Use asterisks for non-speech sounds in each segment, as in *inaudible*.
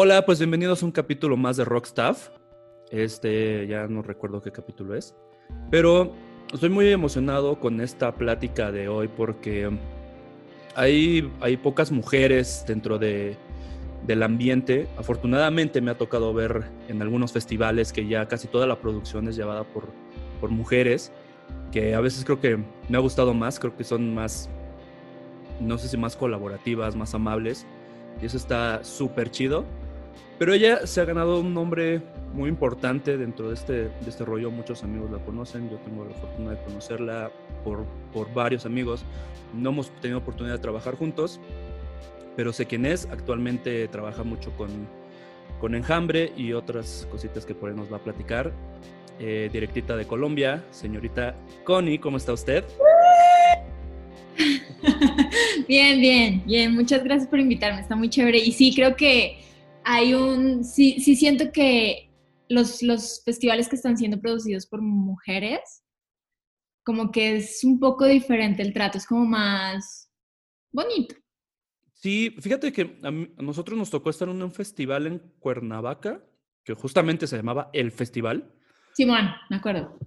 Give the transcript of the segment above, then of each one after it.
Hola, pues bienvenidos a un capítulo más de Rockstaff. Este, ya no recuerdo qué capítulo es, pero estoy muy emocionado con esta plática de hoy porque hay, hay pocas mujeres dentro de, del ambiente. Afortunadamente me ha tocado ver en algunos festivales que ya casi toda la producción es llevada por, por mujeres, que a veces creo que me ha gustado más, creo que son más, no sé si más colaborativas, más amables, y eso está súper chido. Pero ella se ha ganado un nombre muy importante dentro de este, de este rollo. Muchos amigos la conocen. Yo tengo la fortuna de conocerla por, por varios amigos. No hemos tenido oportunidad de trabajar juntos, pero sé quién es. Actualmente trabaja mucho con, con Enjambre y otras cositas que por ahí nos va a platicar. Eh, directita de Colombia, señorita Connie, ¿cómo está usted? *laughs* Bien, bien, bien. Muchas gracias por invitarme. Está muy chévere. Y sí, creo que hay un, sí, sí siento que los, los festivales que están siendo producidos por mujeres, como que es un poco diferente el trato, es como más bonito. Sí, fíjate que a, mí- a nosotros nos tocó estar en un festival en Cuernavaca, que justamente se llamaba El Festival, Simón, me acuerdo.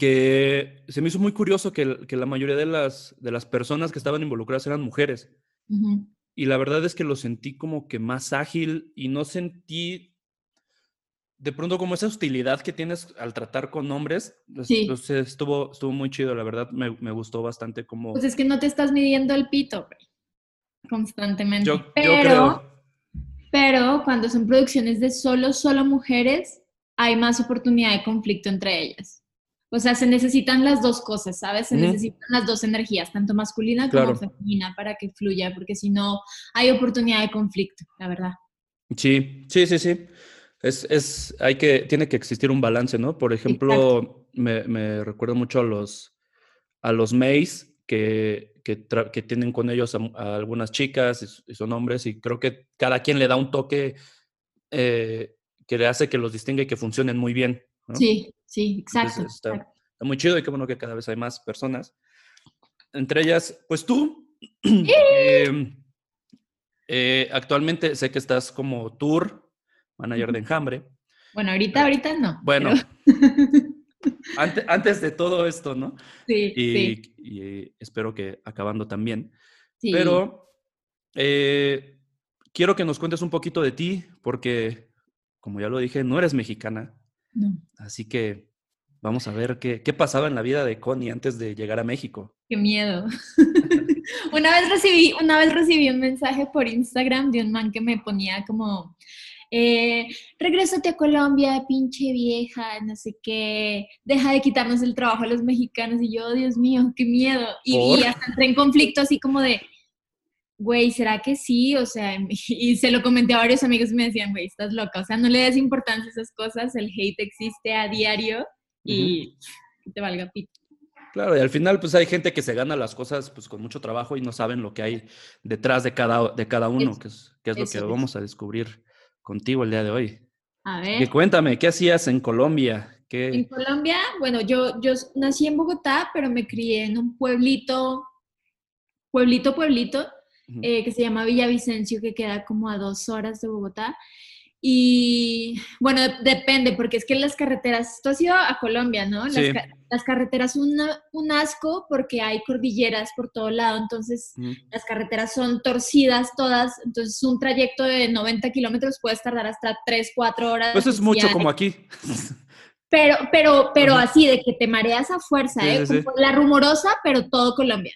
que se me hizo muy curioso que, que la mayoría de las, de las personas que estaban involucradas eran mujeres. Y la verdad es que lo sentí como que más ágil y no sentí de pronto como esa hostilidad que tienes al tratar con hombres. pues, Sí. pues, estuvo, estuvo muy chido, la verdad me, me gustó bastante como... Pues es que no te estás midiendo el pito constantemente. yo, yo pero, creo... pero cuando son producciones de solo, solo mujeres, hay más oportunidad de conflicto entre ellas. O sea, se necesitan las dos cosas, ¿sabes? Se necesitan las dos energías, tanto masculina Claro. como femenina, para que fluya, porque si no, hay oportunidad de conflicto, la verdad. Sí, sí, sí, sí. Es, es, hay que, tiene que existir un balance, ¿no? Por ejemplo, me, me recuerdo mucho a los, a los Mays que, que, que tienen con ellos a, a algunas chicas y, son hombres y creo que cada quien le da un toque eh, que le hace que los distinga y que funcionen muy bien, ¿no? Sí, sí, Entonces, exacto. está, exacto. está muy chido y qué bueno que cada vez hay más personas. Entre ellas, pues tú, *clears throat* eh, eh, actualmente sé que estás como tour manager de Enjambre. Bueno, ahorita, ahorita no. Bueno, pero- *laughs* antes de todo esto, ¿no? sí, Y, sí, y espero que acabando también. sí. Pero eh, quiero que nos cuentes un poquito de ti, porque, como ya lo dije, no eres mexicana. No, Así que vamos a ver qué, qué pasaba en la vida de Connie antes de llegar a México. qué miedo. *laughs* *laughs* una, vez recibí, una vez recibí un mensaje por Instagram de un man que me ponía como, eh, regrésate a Colombia, pinche vieja, no sé qué, deja de quitarnos el trabajo a los mexicanos. Y yo, Dios mío, qué miedo. Y, y hasta entré en conflicto así como de, güey, ¿será que sí? O sea, *laughs* y se lo comenté a varios amigos y me decían, güey, estás loca. O sea, no le des importancia a esas cosas, el hate existe a diario y te valga pito. Claro, y al final, pues hay gente que se gana las cosas pues con mucho trabajo y no saben lo que hay detrás de cada, de cada uno, Eso, que es, que es lo que es. vamos a descubrir contigo el día de hoy. A Y ver. cuéntame, ¿qué hacías en Colombia? En. Colombia, bueno, yo, yo nací en Bogotá, pero me crié en un pueblito, pueblito, pueblito, Eh, que se llama Villavicencio, que queda como a dos horas de Bogotá. Y bueno, depende, porque es que las carreteras, tú has ido a Colombia, ¿no? Las, Sí. ca- las carreteras son una- un asco porque hay cordilleras por todo lado, entonces las carreteras son torcidas todas, entonces un trayecto de 90 kilómetros puedes tardar hasta 3, 4 horas. Pues es mucho hay- como aquí. pero, pero, pero Ajá. así, de que te mareas a fuerza, Sí, ¿eh? sí, La rumorosa, pero todo Colombia.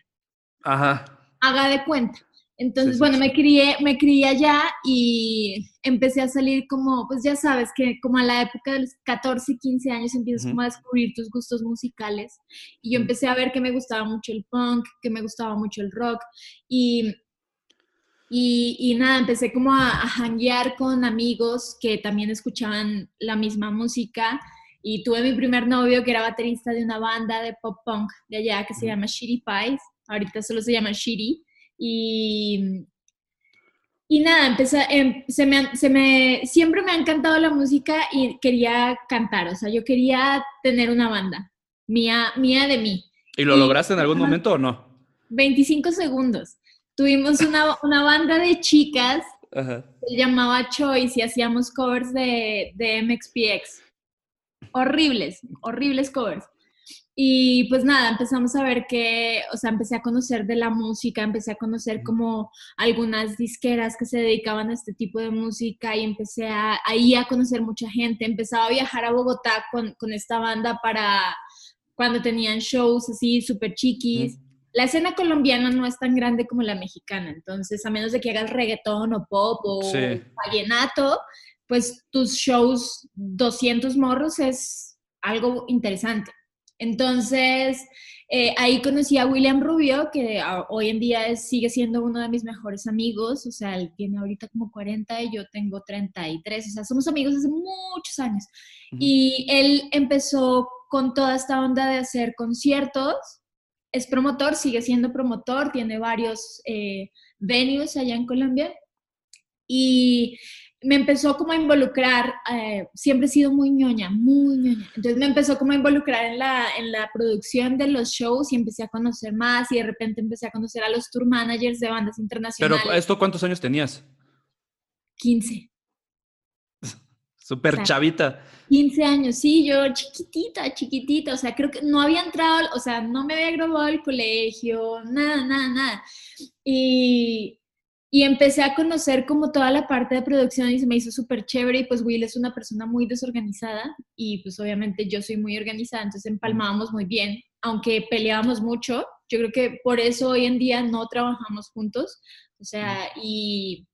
Ajá. Haga de cuenta. Entonces, Sí, sí, bueno, sí. me crié, me crié allá y empecé a salir como, pues ya sabes, que como a la época de los 14, 15 años empiezas Ujú. como a descubrir tus gustos musicales. Y yo empecé a ver que me gustaba mucho el punk, que me gustaba mucho el rock. Y, y, y nada, empecé como a, a hanguear con amigos que también escuchaban la misma música. Y tuve mi primer novio que era baterista de una banda de pop punk de allá que se llama Shitty Pies. Ahorita solo se llama Shitty. Y, y nada, empecé, em- se me, se me, siempre me ha encantado la música y quería cantar. O sea, yo quería tener una banda mía, mía de mí. ¿Y lo Y- lograste en algún Ajá. momento o no? 25 segundos. Tuvimos una, una banda de chicas Se llamaba Choice y hacíamos covers de, de MXPX. Horribles, horribles covers. Y pues nada, empezamos a ver que, o sea, empecé a conocer de la música, empecé a conocer como algunas disqueras que se dedicaban a este tipo de música y empecé a, ahí a conocer mucha gente. Empezaba a viajar a Bogotá con, con esta banda para cuando tenían shows así súper chiquis. La escena colombiana no es tan grande como la mexicana, entonces a menos de que hagas reggaetón o pop o vallenato, pues tus shows 200 morros es algo interesante. Entonces, eh, ahí conocí a William Rubio, que hoy en día sigue siendo uno de mis mejores amigos, o sea, él tiene ahorita como 40 y yo tengo 33, o sea, somos amigos hace muchos años. Y él empezó con toda esta onda de hacer conciertos, es promotor, sigue siendo promotor, tiene varios eh, venues allá en Colombia y me empezó como a involucrar, eh, siempre he sido muy ñoña, muy ñoña. Entonces me empezó como a involucrar en la, en la producción de los shows y empecé a conocer más y de repente empecé a conocer a los tour managers de bandas internacionales. Pero ¿esto cuántos años tenías? 15. *laughs* Súper chavita. 15 años, sí, yo chiquitita, chiquitita, o sea, creo que no había entrado, o sea, no me había graduado al colegio, nada, nada, nada. Y, y empecé a conocer como toda la parte de producción y se me hizo súper chévere y pues Will es una persona muy desorganizada y pues obviamente yo soy muy organizada, entonces empalmábamos muy bien, aunque peleábamos mucho, yo creo que por eso hoy en día no trabajamos juntos, o sea, y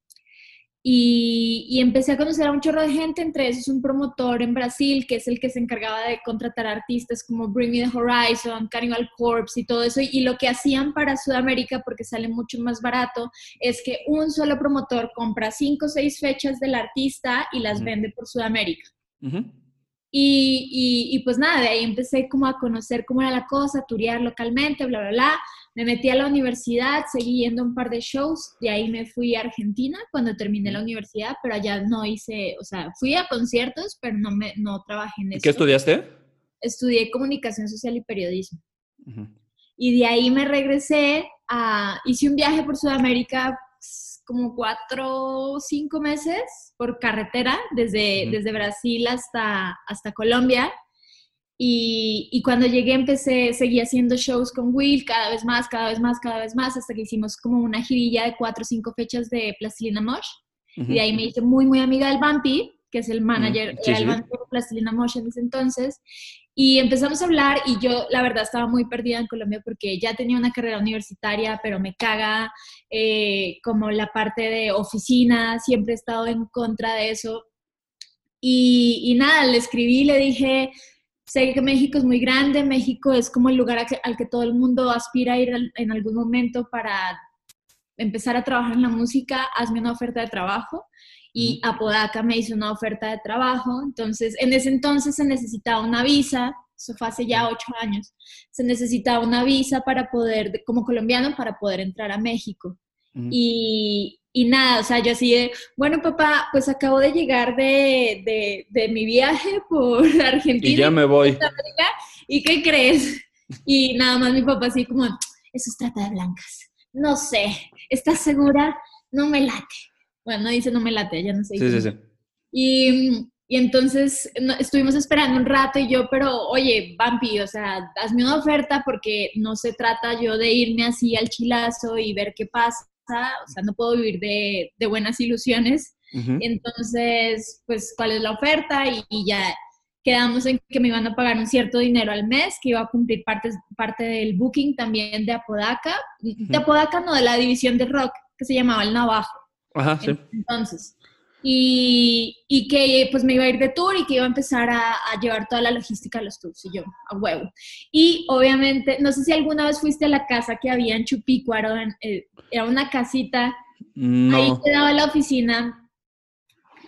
y, empecé a conocer a un chorro de gente, entre esos un promotor en Brasil, que es el que se encargaba de contratar artistas como Bring Me the Horizon, Cannibal Corpse y todo eso. Y, lo que hacían para Sudamérica, porque sale mucho más barato, es que un solo promotor compra cinco o seis fechas del artista y las vende por Sudamérica. Y, y, pues nada, de ahí empecé como a conocer cómo era la cosa, turear localmente, bla, bla, bla. Me metí a la universidad, seguí yendo a un par de shows, de ahí me fui a Argentina cuando terminé la universidad, pero allá no hice, o sea, fui a conciertos, pero no, me, no trabajé en eso. ¿Qué estudiaste? Estudié comunicación social y periodismo. Y de ahí me regresé a, hice un viaje por Sudamérica como cuatro o cinco meses por carretera, desde, desde Brasil hasta, hasta Colombia. Y, cuando llegué empecé, seguí haciendo shows con Will cada vez más, cada vez más, cada vez más, hasta que hicimos como una girilla de cuatro o cinco fechas de Plastilina Mosh. Y de ahí me hice muy, muy amiga del Bumpy, que es el manager del de Plastilina Mosh en ese entonces. Y empezamos a hablar y yo la verdad estaba muy perdida en Colombia porque ya tenía una carrera universitaria, pero me caga eh, como la parte de oficina, siempre he estado en contra de eso. Y, nada, le escribí, le dije, Sé que México es muy grande, México es como el lugar al que todo el mundo aspira a ir en algún momento para empezar a trabajar en la música, hazme una oferta de trabajo. Y Apodaca me hizo una oferta de trabajo. Entonces, en ese entonces se necesitaba una visa, eso fue hace ya ocho años, se necesitaba una visa para poder, como colombiano, para poder entrar a México. Y, y nada, o sea, yo así de, bueno, papá, pues acabo de llegar de, de, mi viaje por *laughs* Argentina. Y ya me voy. ¿Y qué crees? *laughs* Y nada más mi papá así como, eso es trata de blancas. No sé, ¿estás segura? No me late. Bueno, no dice no me late, ya no sé. Sí, sí, sí. Y, y entonces estuvimos esperando un rato y yo, pero oye, Bampi, o sea, hazme una oferta porque no se trata yo de irme así al chilazo y ver qué pasa o sea, no puedo vivir de, de buenas ilusiones. Entonces, pues, ¿cuál es la oferta? Y, ya quedamos en que me iban a pagar un cierto dinero al mes, que iba a cumplir parte, parte del booking también de Apodaca, de Apodaca no, de la división de rock, que se llamaba El Navajo. Ajá, sí. Entonces, y, y, que pues me iba a ir de tour y que iba a empezar a, a, llevar toda la logística de los tours y yo, a huevo. Y obviamente, no sé si alguna vez fuiste a la casa que había en Chupícuaro, eh, era una casita, ahí quedaba la oficina,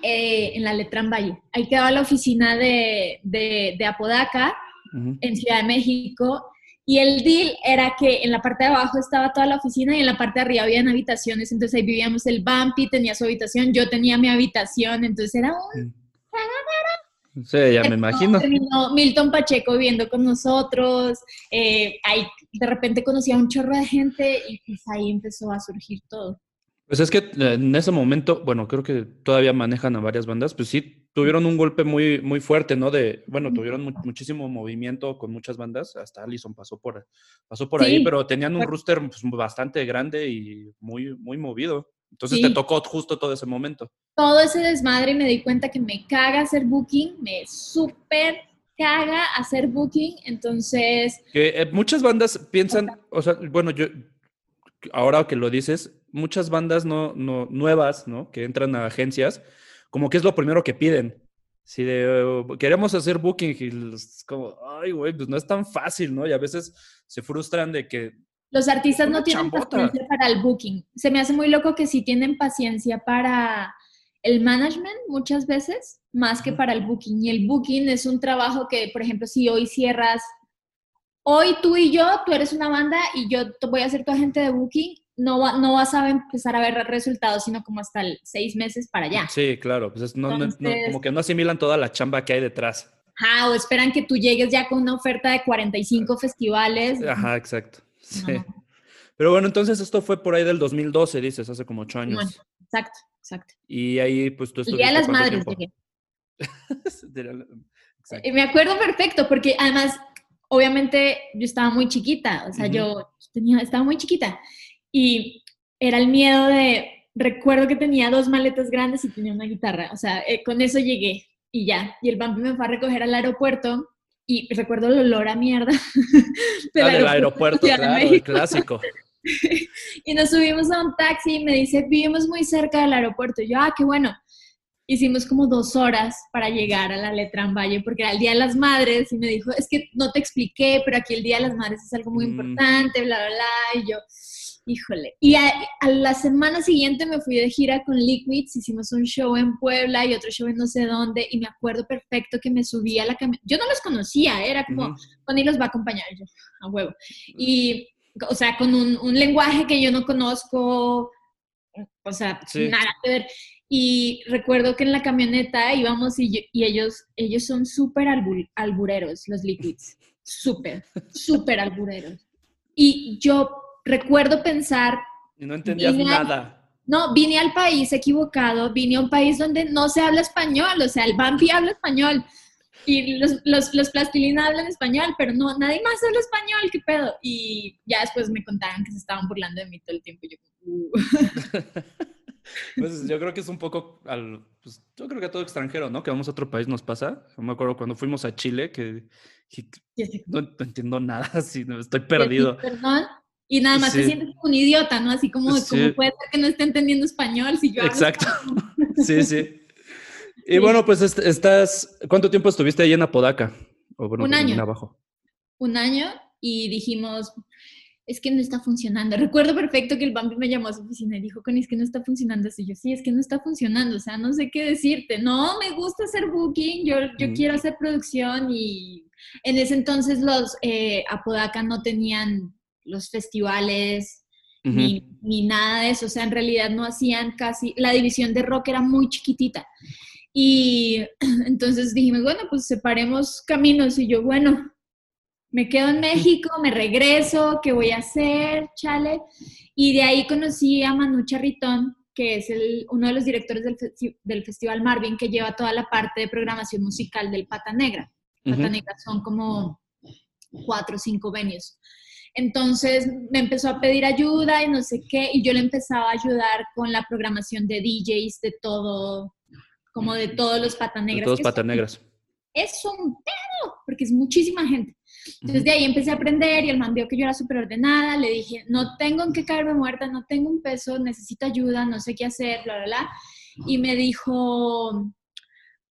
eh, en la Letrán Valle, ahí quedaba la oficina de, de, de Apodaca, en Ciudad de México, y el deal era que en la parte de abajo estaba toda la oficina y en la parte de arriba habían habitaciones. Entonces ahí vivíamos el Bumpy, tenía su habitación, yo tenía mi habitación. Entonces era un... Sí, ya me imagino. Terminó Milton Pacheco viviendo con nosotros. Eh, ahí de repente conocí a un chorro de gente y pues ahí empezó a surgir todo. Pues es que eh, en ese momento, bueno, creo que todavía manejan a varias bandas, pues sí, tuvieron un golpe muy, muy fuerte, ¿no? De, bueno, tuvieron muchísimo movimiento con muchas bandas, hasta Allison pasó por, pasó por ahí, pero tenían un rooster pues, bastante grande y muy, muy movido. Entonces te tocó justo todo ese momento. Todo ese desmadre y me di cuenta que me caga hacer booking, me súper caga hacer booking, entonces... Que eh, muchas bandas piensan, o sea, bueno, yo, ahora que lo dices, muchas bandas no, no, nuevas, ¿no? Que entran a agencias, como que es lo primero que piden. Si de, oh, queremos hacer booking y es como, ay, güey, pues no es tan fácil, ¿no? Y a veces se frustran de que... Los artistas no tienen paciencia para el booking. Se me hace muy loco que sí tienen paciencia para el management muchas veces, más que para el booking. Y el booking es un trabajo que, por ejemplo, si hoy cierras, hoy tú y yo, tú eres una banda y yo voy a ser tu agente de booking, no, no vas a empezar a ver resultados, sino como hasta el seis meses para allá. Sí, claro, pues no, como que no asimilan toda la chamba que hay detrás. Ajá, o esperan que tú llegues ya con una oferta de 45 festivales. Ajá, exacto. Sí. Pero bueno, entonces esto fue por ahí del 2012, dices, hace como ocho años. exacto, exacto. Y ahí, pues tú estuviste. Día de las Madres y *laughs* me acuerdo perfecto, porque además, obviamente, yo estaba muy chiquita, o sea, yo tenía, estaba muy chiquita. Y era el miedo de, recuerdo que tenía dos maletas grandes y tenía una guitarra, o sea, eh, con eso llegué y ya. Y el vampi me fue a recoger al aeropuerto y recuerdo el olor a mierda. *laughs* del ah, del aeropuerto, claro, el clásico. *laughs* y nos subimos a un taxi y me dice, vivimos muy cerca del aeropuerto. Y yo, ah, qué bueno. Hicimos como dos horas para llegar a la Letrán Valle porque era el Día de las Madres y me dijo, es que no te expliqué, pero aquí el Día de las Madres es algo muy mm. importante, bla, bla, bla. Y yo, Híjole. Y a, la semana siguiente me fui de gira con Liquids, hicimos un show en Puebla y otro show en no sé dónde, y me acuerdo perfecto que me subí a la camioneta. Yo no los conocía, era como, uh los va a acompañar yo, a huevo. Y, o sea, con un, lenguaje que yo no conozco, o sea, nada que ver. Y recuerdo que en la camioneta íbamos y, y ellos, ellos son súper albureros, los Liquids. Súper, súper albureros. Y yo recuerdo pensar... Y no entendías nada. No, vine al país equivocado, vine a un país donde no se habla español, o sea, el Bambi habla español y los, los, los plastilina hablan español, pero no, nadie más habla español, ¿qué pedo? Y ya después me contaban que se estaban burlando de mí todo el tiempo. Yo, uh. *laughs* pues yo creo que es un poco al, pues, yo creo que a todo extranjero, ¿no? Que vamos a otro país nos pasa. Yo me acuerdo cuando fuimos a Chile que, no, entiendo nada, *laughs* así, estoy perdido. Perdón, y nada más te sientes como un idiota, ¿no? Así como, como puede ser que no esté entendiendo español si yo Exacto. sí, sí. Y bueno, pues estás, ¿cuánto tiempo estuviste ahí en Apodaca? un año. Abajo. Un año y dijimos, es que no está funcionando. Recuerdo perfecto que el Bambi me llamó a su oficina y dijo, Connie, es que no está funcionando. Y yo, sí, es que no está funcionando, o sea, no sé qué decirte. No, me gusta hacer booking, yo, yo quiero hacer producción y en ese entonces los eh, Apodaca no tenían los festivales, ni, nada de eso. O sea, en realidad no hacían casi, la división de rock era muy chiquitita. Y *clears throat* entonces dijimos, bueno, pues separemos caminos. Y yo, bueno, me quedo en México, me regreso, ¿qué voy a hacer? Chale. Y de ahí conocí a Manu Charritón, que es el, uno de los directores del, del, Festival Marvin, que lleva toda la parte de programación musical del Pata Negra. Pata Negra son como cuatro o cinco venues. Entonces me empezó a pedir ayuda y no sé qué, y yo le empezaba a ayudar con la programación de DJs, de todo, como de todos los patanegras. De todos patanegras. Es un pedo, porque es muchísima gente. Entonces de ahí empecé a aprender y el man vio que yo era súper ordenada, le dije, no tengo en qué caerme muerta, no tengo un peso, necesito ayuda, no sé qué hacer, bla, bla, bla. Y me dijo,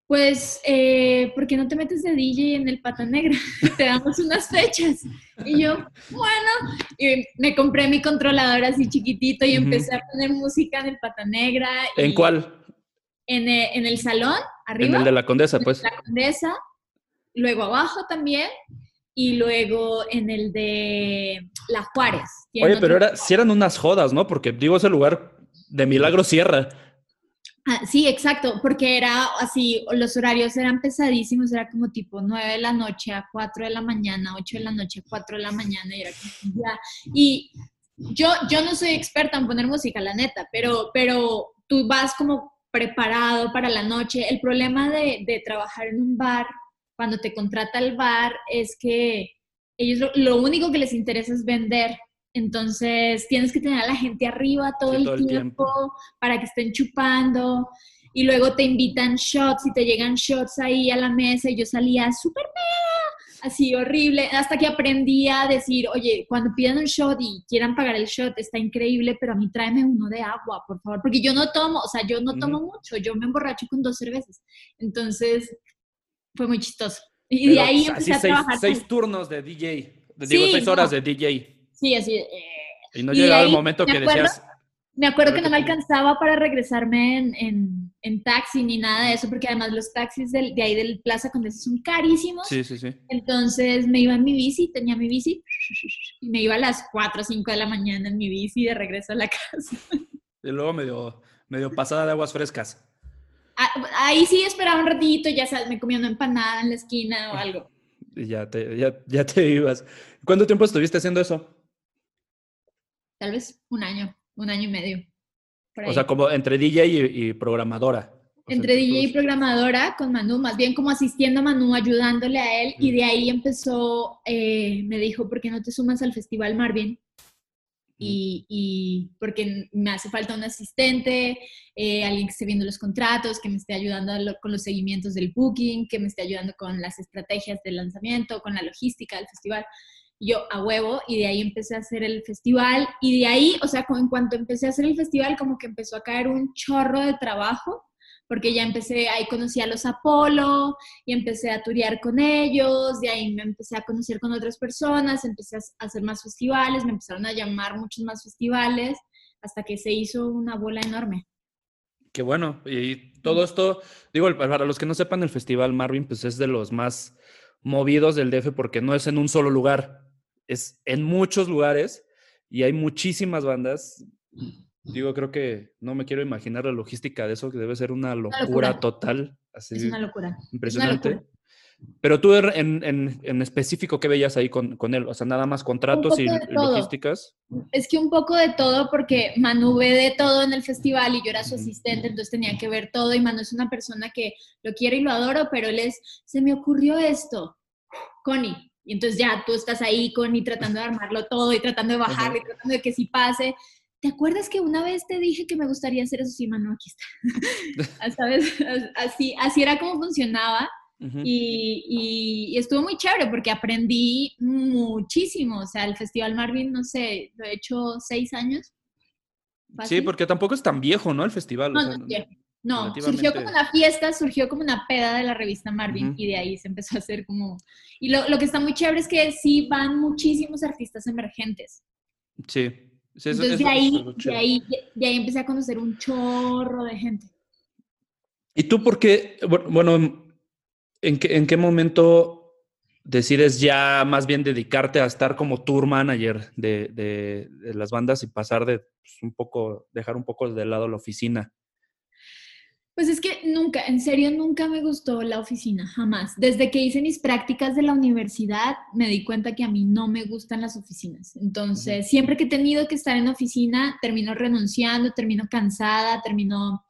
pues, eh, ¿por qué no te metes de DJ en el Pata Negra? *laughs* te damos unas fechas. Y yo, bueno, y me compré mi controlador así chiquitito y empecé a poner música en el Pata Negra. ¿En cuál? En el, en el, salón, arriba. En el de la Condesa, pues. la Condesa, luego abajo también, y luego en el de La Juárez. Oye, pero era, si eran unas jodas, ¿no? Porque digo, ese lugar de Milagro Sierra. Ah, sí, exacto, porque era así, los horarios eran pesadísimos, era como tipo 9 de la noche a 4 de la mañana, 8 de la noche a 4 de la mañana, y era como ya. Y yo, yo no soy experta en poner música, la neta, pero, pero tú vas como preparado para la noche. El problema de, de trabajar en un bar, cuando te contrata el bar, es que ellos lo, único que les interesa es vender. Entonces tienes que tener a la gente arriba todo, el, tiempo para que estén chupando y luego te invitan shots y te llegan shots ahí a la mesa y yo salía súper así horrible, hasta que aprendí a decir, oye, cuando pidan un shot y quieran pagar el shot, está increíble, pero a mí tráeme uno de agua, por favor, porque yo no tomo, o sea, yo no tomo mucho, yo me emborracho con dos cervezas. Entonces, fue muy chistoso. Y de ahí empecé a trabajar. Seis turnos de DJ, digo, seis horas de DJ. Sí, así. Eh, y no llegaba el momento que decías, me acuerdo que no me alcanzaba para regresarme en, en, taxi ni nada de eso, porque además los taxis de, de ahí del Plaza Condesa son carísimos. Sí, sí, sí. Entonces me iba en mi bici, tenía mi bici, y me iba a las 4 o 5 de la mañana en mi bici de regreso a la *laughs* casa. Y luego medio, medio pasada de aguas frescas. Ah, ahí sí esperaba un ratito, ya sabes, me comía una empanada en la esquina o algo. Y ya te, ya, ya te ibas. ¿Cuánto tiempo estuviste haciendo eso? Tal vez un año un año y medio. O sea, como entre DJ y, programadora. entre DJ y programadora con Manu, más bien como asistiendo a Manu, ayudándole a él, y de ahí empezó, eh, me dijo, ¿por qué no te sumas al Festival Marvin? Y, y, porque me hace falta un asistente, eh, alguien que esté viendo los contratos, que me esté ayudando con los seguimientos del booking, que me esté ayudando con las estrategias del lanzamiento, con la logística del festival yo a huevo y de ahí empecé a hacer el festival y de ahí, o sea, en cuanto empecé a hacer el festival como que empezó a caer un chorro de trabajo porque ya empecé, ahí conocí a los Apolo y empecé a turear con ellos, de ahí me empecé a conocer con otras personas, empecé a hacer más festivales, me empezaron a llamar muchos más festivales hasta que se hizo una bola enorme. Qué bueno, y todo esto, digo, para los que no sepan, el Festival Marvin pues es de los más movidos del DF porque no es en un solo lugar, es en muchos lugares y hay muchísimas bandas. Digo, creo que no me quiero imaginar la logística de eso, que debe ser una locura, total. Así, es una locura. Impresionante. Pero tú en, en, en, específico, ¿qué veías ahí con, con, él? O sea, nada más contratos y logísticas. Es que un poco de todo, porque Manu ve de todo en el festival y yo era su asistente, entonces tenía que ver todo. Y Manu es una persona que lo quiero y lo adoro, pero él es, se me ocurrió esto. Connie, y entonces ya tú estás ahí con y tratando de armarlo todo y tratando de bajarlo y tratando de que sí pase. ¿Te acuerdas que una vez te dije que me gustaría hacer eso? Sí, mano, aquí está. *laughs* ¿Sabes? Así, así era como funcionaba. y, y, estuvo muy chévere porque aprendí muchísimo. O sea, el Festival Marvin, no sé, lo he hecho seis años. Sí, porque tampoco es tan viejo, ¿no? El festival. No, no, no, surgió como una fiesta, surgió como una peda de la revista Marvin y de ahí se empezó a hacer como... Y lo, que está muy chévere es que sí van muchísimos artistas emergentes. Sí. sí Entonces de, ahí, de, ahí, de ahí empecé a conocer un chorro de gente. ¿Y tú por qué, bueno, en qué, en qué momento decides ya más bien dedicarte a estar como tour manager de, de, de las bandas y pasar de pues, un poco, dejar un poco de lado la oficina? Pues es que nunca, en serio, nunca me gustó la oficina, jamás. Desde que hice mis prácticas de la universidad, me di cuenta que a mí no me gustan las oficinas. Entonces, siempre que he tenido que estar en oficina, termino renunciando, termino cansada, termino...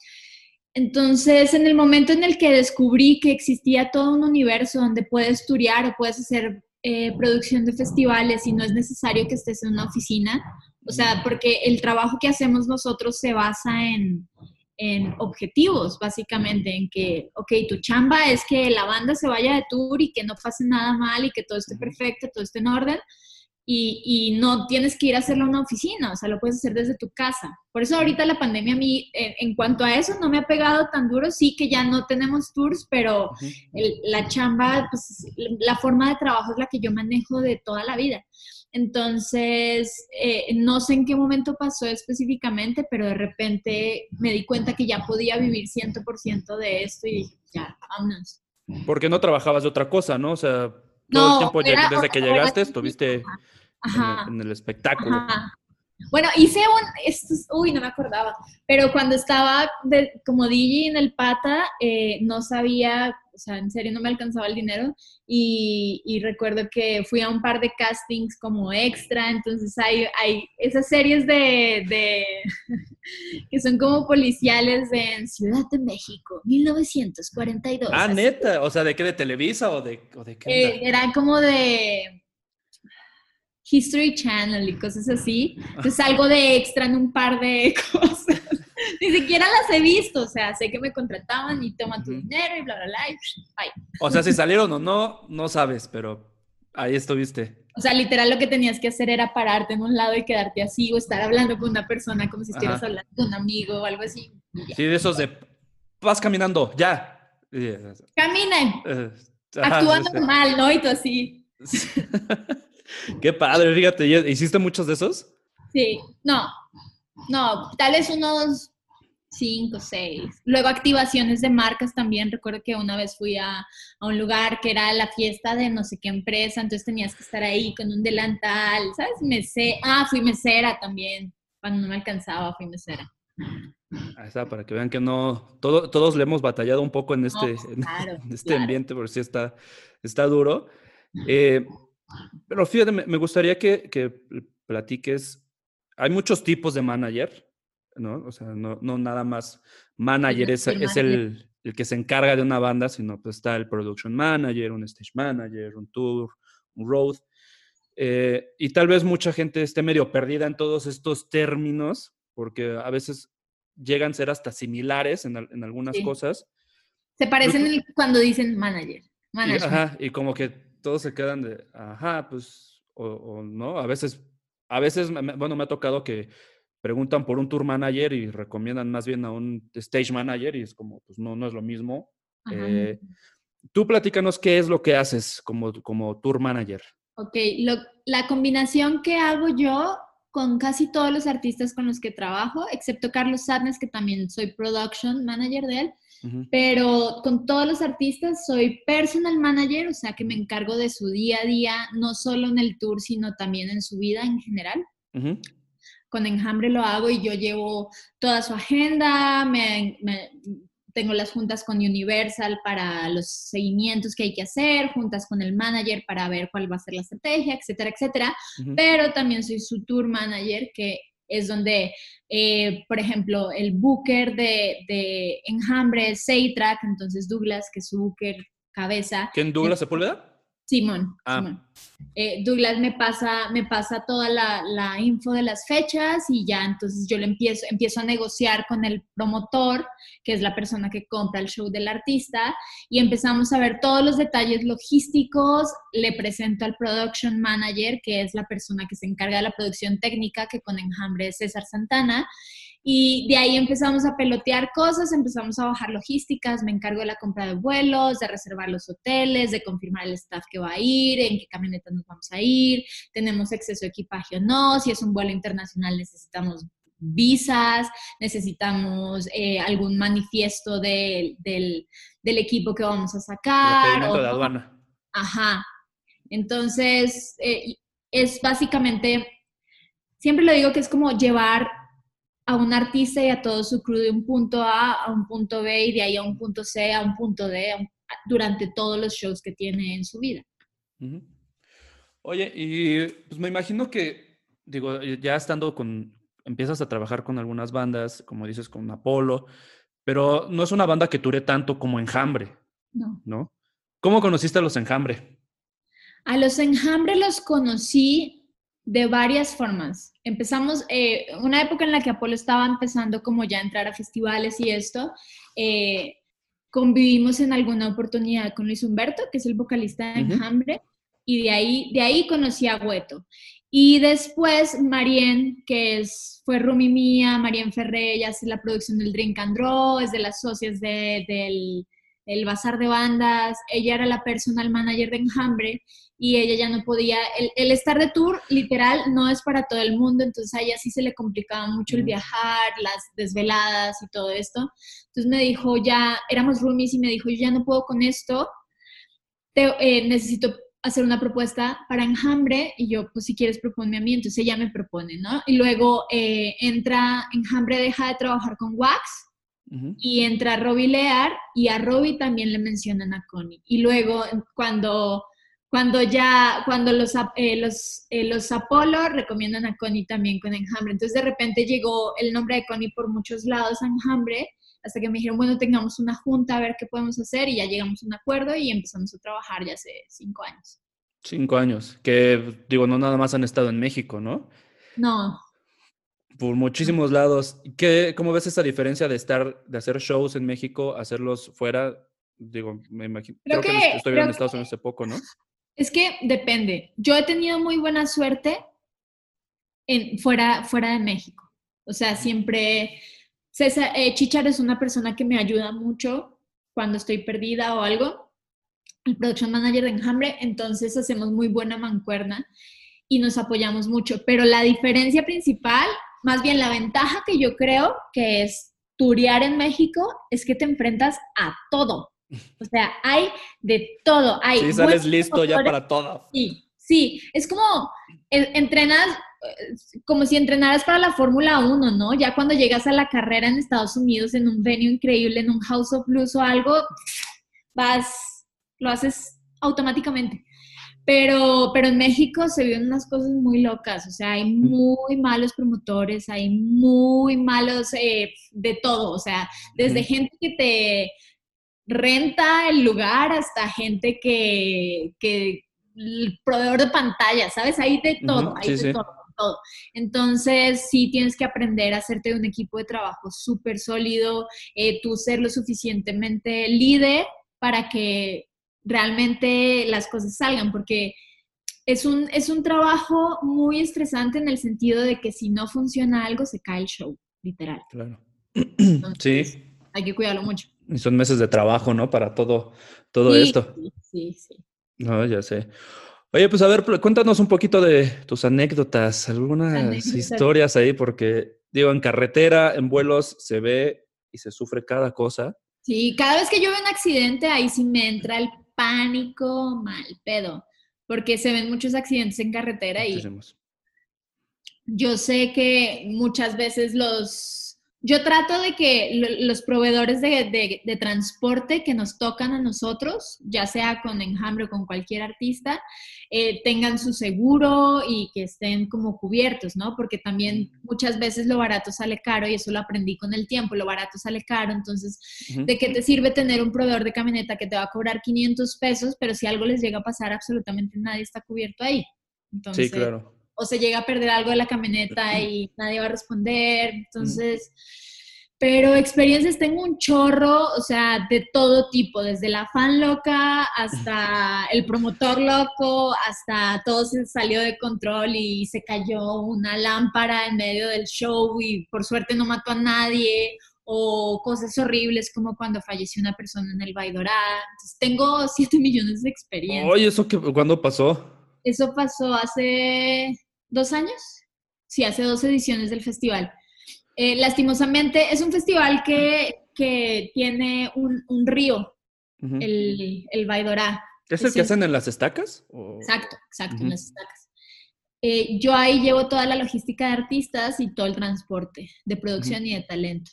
Entonces, en el momento en el que descubrí que existía todo un universo donde puedes estudiar o puedes hacer eh, producción de festivales y no es necesario que estés en una oficina, o sea, porque el trabajo que hacemos nosotros se basa en en objetivos, básicamente, en que, ok, tu chamba es que la banda se vaya de tour y que no pase nada mal y que todo esté perfecto, todo esté en orden. Y, y, no tienes que ir a hacerlo a una oficina, o sea, lo puedes hacer desde tu casa. Por eso ahorita la pandemia a mí, en, cuanto a eso, no me ha pegado tan duro, sí que ya no tenemos tours, pero la chamba, pues la forma de trabajo es la que yo manejo de toda la vida. Entonces, eh, no sé en qué momento pasó específicamente, pero de repente me di cuenta que ya podía vivir 100% de esto y dije, ya, vámonos. Porque no trabajabas de otra cosa, ¿no? O sea, todo el tiempo desde que llegaste estuviste En, el, espectáculo. Bueno, hice un, uy, no me acordaba, pero cuando estaba como DJ en el Pata, eh, no sabía, o sea, en serio no me alcanzaba el dinero y, recuerdo que fui a un par de castings como extra, entonces hay, hay esas series de, de *laughs* que son como policiales en Ciudad de México, 1942. Ah, neta, o sea, ¿de qué? ¿De Televisa o de, o de qué? Eh, era como de History Channel y cosas así. Entonces algo de extra en un par de *laughs* cosas. *laughs* Ni siquiera las he visto, o sea, sé que me contrataban y toman tu dinero y bla, bla, bla, y bye. O sea, si salieron o no, no sabes, pero ahí estuviste. O sea, literal lo que tenías que hacer era pararte en un lado y quedarte así o estar hablando con una persona como si estuvieras hablando con un amigo o algo así. Sí, de esos de, vas caminando, ya. Caminen. Uh, Actúa normal, ¿no? Y tú así. *laughs* Qué padre, fíjate, ¿hiciste muchos de esos? Sí, no, no, tal vez unos cinco, seis. Luego activaciones de marcas también. Recuerdo que una vez fui a, un lugar que era la fiesta de no sé qué empresa, entonces tenías que estar ahí con un delantal, ¿sabes? Mese ah, fui mesera también. Cuando no me alcanzaba, fui mesera. Ahí está, para que vean que no, todos le hemos batallado un poco en este, *laughs* en, este ambiente, porque sí está, está duro. Eh, pero fíjate, me, gustaría que, que platiques hay muchos tipos de manager, ¿no? O sea, no, no nada más manager es, es el, el, que se encarga de una banda, sino pues está el production manager, un stage manager, un tour, un road. Eh, y tal vez mucha gente esté medio perdida en todos estos términos, porque a veces llegan a ser hasta similares en, en algunas cosas. Se parecen cuando dicen manager. Y, ajá, y como que todos se quedan de, ajá, pues, o, o no, a veces a veces, bueno, me ha tocado que preguntan por un tour manager y recomiendan más bien a un stage manager y es como, pues no, no es lo mismo. Eh, tú platícanos qué es lo que haces como, como tour manager. Ok, la combinación que hago yo con casi todos los artistas con los que trabajo, excepto Carlos Sadness, que también soy production manager de él, pero con todos los artistas soy personal manager, o sea que me encargo de su día a día, no solo en el tour, sino también en su vida en general. Con Enjambre lo hago y yo llevo toda su agenda, me, tengo las juntas con Universal para los seguimientos que hay que hacer, juntas con el manager para ver cuál va a ser la estrategia, etcétera, etcétera. Pero también soy su tour manager, que es donde, eh, por ejemplo, el booker de, de Enjambre es Seitrack, entonces Douglas, que es su booker cabeza. ¿Quién Douglas Sepúlveda? Simón, ah. Simón. Eh, Douglas me pasa, me pasa toda la, la, info de las fechas y ya entonces yo le empiezo, empiezo a negociar con el promotor, que es la persona que compra el show del artista, y empezamos a ver todos los detalles logísticos, le presento al production manager, que es la persona que se encarga de la producción técnica, que con Enjambre es César Santana, y de ahí empezamos a pelotear cosas, empezamos a bajar logísticas, me encargo de la compra de vuelos, de reservar los hoteles, de confirmar el staff que va a ir, en qué camioneta nos vamos a ir, tenemos exceso de equipaje o no, si es un vuelo internacional necesitamos visas, necesitamos eh, algún manifiesto del, del, equipo que vamos a sacar. O, de aduana. Ajá. Entonces, eh, es básicamente, siempre lo digo que es como llevar a un artista y a todo su crew de un punto A a un punto B y de ahí a un punto C a un punto D durante todos los shows que tiene en su vida. Oye, y pues me imagino que, digo, ya estando con, empiezas a trabajar con algunas bandas, como dices, con Apolo, pero no es una banda que dure tanto como Enjambre, no. ¿no? ¿Cómo conociste a los Enjambre? A los Enjambre los conocí de varias formas. Empezamos, eh, una época en la que Apolo estaba empezando como ya a entrar a festivales y esto, eh, convivimos en alguna oportunidad con Luis Humberto, que es el vocalista de Enjambre, y de ahí, de ahí conocí a Hueto. Y después Marien, que es, fue Rumi mía, Marien Ferré, ella hace la producción del Drink and Draw, es de las socias del el bazar de bandas, ella era la personal manager de Enjambre y ella ya no podía, el, estar de tour literal no es para todo el mundo, entonces a ella sí se le complicaba mucho el viajar, las desveladas y todo esto. Entonces me dijo, ya éramos roomies y me dijo, yo ya no puedo con esto, eh, necesito hacer una propuesta para Enjambre y yo, pues si quieres proponme a mí, entonces ella me propone, ¿no? Y luego eh, entra Enjambre, deja de trabajar con Wax y entra Robbie Lear y a Robbie también le mencionan a Connie. Y luego cuando, cuando ya, cuando los, eh, los, eh, los Apolo recomiendan a Connie también con Enjambre. Entonces de repente llegó el nombre de Connie por muchos lados a Enjambre hasta que me dijeron, bueno, tengamos una junta a ver qué podemos hacer y ya llegamos a un acuerdo y empezamos a trabajar ya hace cinco años. Cinco años, que digo, no nada más han estado en México, ¿no? No, por muchísimos lados. ¿Qué, ¿Cómo ves esa diferencia de estar, de hacer shows en México, hacerlos fuera? Digo, me imagino. Creo, que, estoy viendo en Estados Unidos hace poco, ¿no? Es que depende. Yo he tenido muy buena suerte en, fuera, fuera de México. O sea, siempre. César, eh, Chichar es una persona que me ayuda mucho cuando estoy perdida o algo. El production manager de Enjambre, entonces hacemos muy buena mancuerna y nos apoyamos mucho. Pero la diferencia principal más bien la ventaja que yo creo que es turear en México es que te enfrentas a todo. O sea, hay de todo. Hay sí, sales listo ya para todo. Sí, sí. Es como entrenas, eh, como si entrenaras para la Fórmula 1, ¿no? Ya cuando llegas a la carrera en Estados Unidos, en un venue increíble, en un House of Blues o algo, vas, lo haces automáticamente. Pero, pero en México se viven unas cosas muy locas, o sea, hay muy malos promotores, hay muy malos eh, de todo, o sea, desde gente que te renta el lugar hasta gente que, que el proveedor de pantalla, ¿sabes? Hay de todo, hay de todo. Todo. Entonces, sí tienes que aprender a hacerte un equipo de trabajo súper sólido, eh, tú ser lo suficientemente líder para que realmente las cosas salgan, porque es un, es un trabajo muy estresante en el sentido de que si no funciona algo, se cae el show, literal. Claro. *clears throat* sí. Hay que cuidarlo mucho. Y son meses de trabajo, ¿no? Para todo, todo esto. Sí, sí. No, ya sé. Oye, pues a ver, cuéntanos un poquito de tus anécdotas, algunas historias ahí, porque digo, en carretera, en vuelos, se ve y se sufre cada cosa. Sí, cada vez que yo veo un accidente, ahí sí me entra el pánico mal pedo, porque se ven muchos accidentes en carretera y yo sé que muchas veces los yo trato de que los proveedores de, transporte que nos tocan a nosotros, ya sea con Enjambre o con cualquier artista, eh, tengan su seguro y que estén como cubiertos, ¿no? Porque también muchas veces lo barato sale caro y eso lo aprendí con el tiempo, lo barato sale caro, entonces, ¿de qué te sirve tener un proveedor de camioneta que te va a cobrar 500 pesos, pero si algo les llega a pasar, absolutamente nadie está cubierto ahí? Entonces, sí, claro o se llega a perder algo de la camioneta y nadie va a responder. Entonces, pero experiencias tengo un chorro, o sea, de todo tipo, desde la fan loca hasta *laughs* el promotor loco, hasta todo se salió de control y se cayó una lámpara en medio del show y por suerte no mató a nadie, o cosas horribles como cuando falleció una persona en el Baidorá. Entonces, tengo 7 millones de experiencias. Oye, ¿eso qué, cuándo pasó? Eso pasó hace dos años, sí, hace dos ediciones del festival. Eh, lastimosamente, es un festival que, tiene un, río, el, el Baidorá. ¿Es el que hacen en las estacas? Exacto, exacto, en las estacas. Eh, yo ahí llevo toda la logística de artistas y todo el transporte de producción y de talento.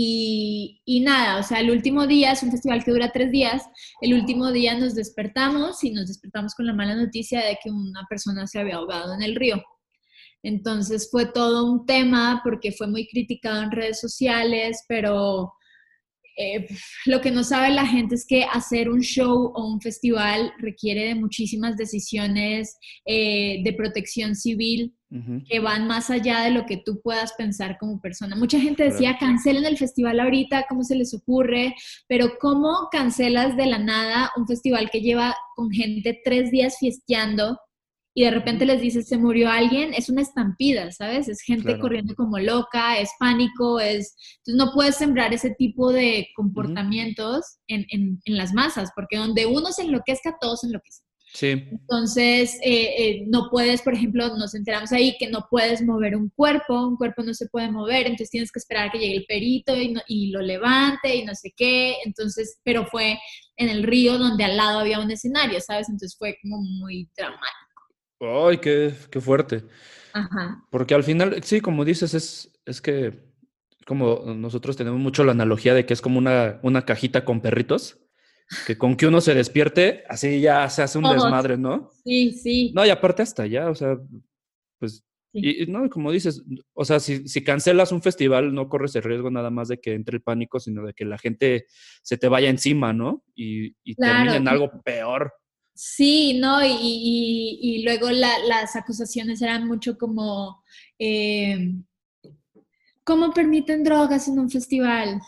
Y, nada, o sea, el último día es un festival que dura tres días. El último día nos despertamos y nos despertamos con la mala noticia de que una persona se había ahogado en el río. Entonces fue todo un tema porque fue muy criticado en redes sociales, pero eh, lo que no sabe la gente es que hacer un show o un festival requiere de muchísimas decisiones eh, de protección civil que van más allá de lo que tú puedas pensar como persona. Mucha gente decía, cancelen el festival ahorita, ¿cómo se les ocurre? Pero ¿cómo cancelas de la nada un festival que lleva con gente tres días fiesteando? y de repente les dices se murió alguien, es una estampida, ¿sabes? Es gente corriendo como loca, es pánico, es... Entonces no puedes sembrar ese tipo de comportamientos en, en, en, las masas, porque donde uno se enloquezca, todos se enloquecen. Sí. Entonces, eh, eh, no puedes, por ejemplo, nos enteramos ahí que no puedes mover un cuerpo, un cuerpo no se puede mover, entonces tienes que esperar a que llegue el perito y, y lo levante y no sé qué. Entonces, pero fue en el río donde al lado había un escenario, ¿sabes? Entonces fue como muy dramático. Ay, qué, qué fuerte. Porque al final, sí, como dices, es, es que como nosotros tenemos mucho la analogía de que es como una, una cajita con perritos, que con que uno se despierte, así ya se hace un desmadre, ¿no? Sí, sí. No, y aparte hasta ya, o sea, pues, y, no, como dices, o sea, si, si, cancelas un festival, no corres el riesgo nada más de que entre el pánico, sino de que la gente se te vaya encima, ¿no? Y, y termine en algo peor. Sí, no, y, y luego las acusaciones eran mucho como, eh, ¿cómo permiten drogas en un festival?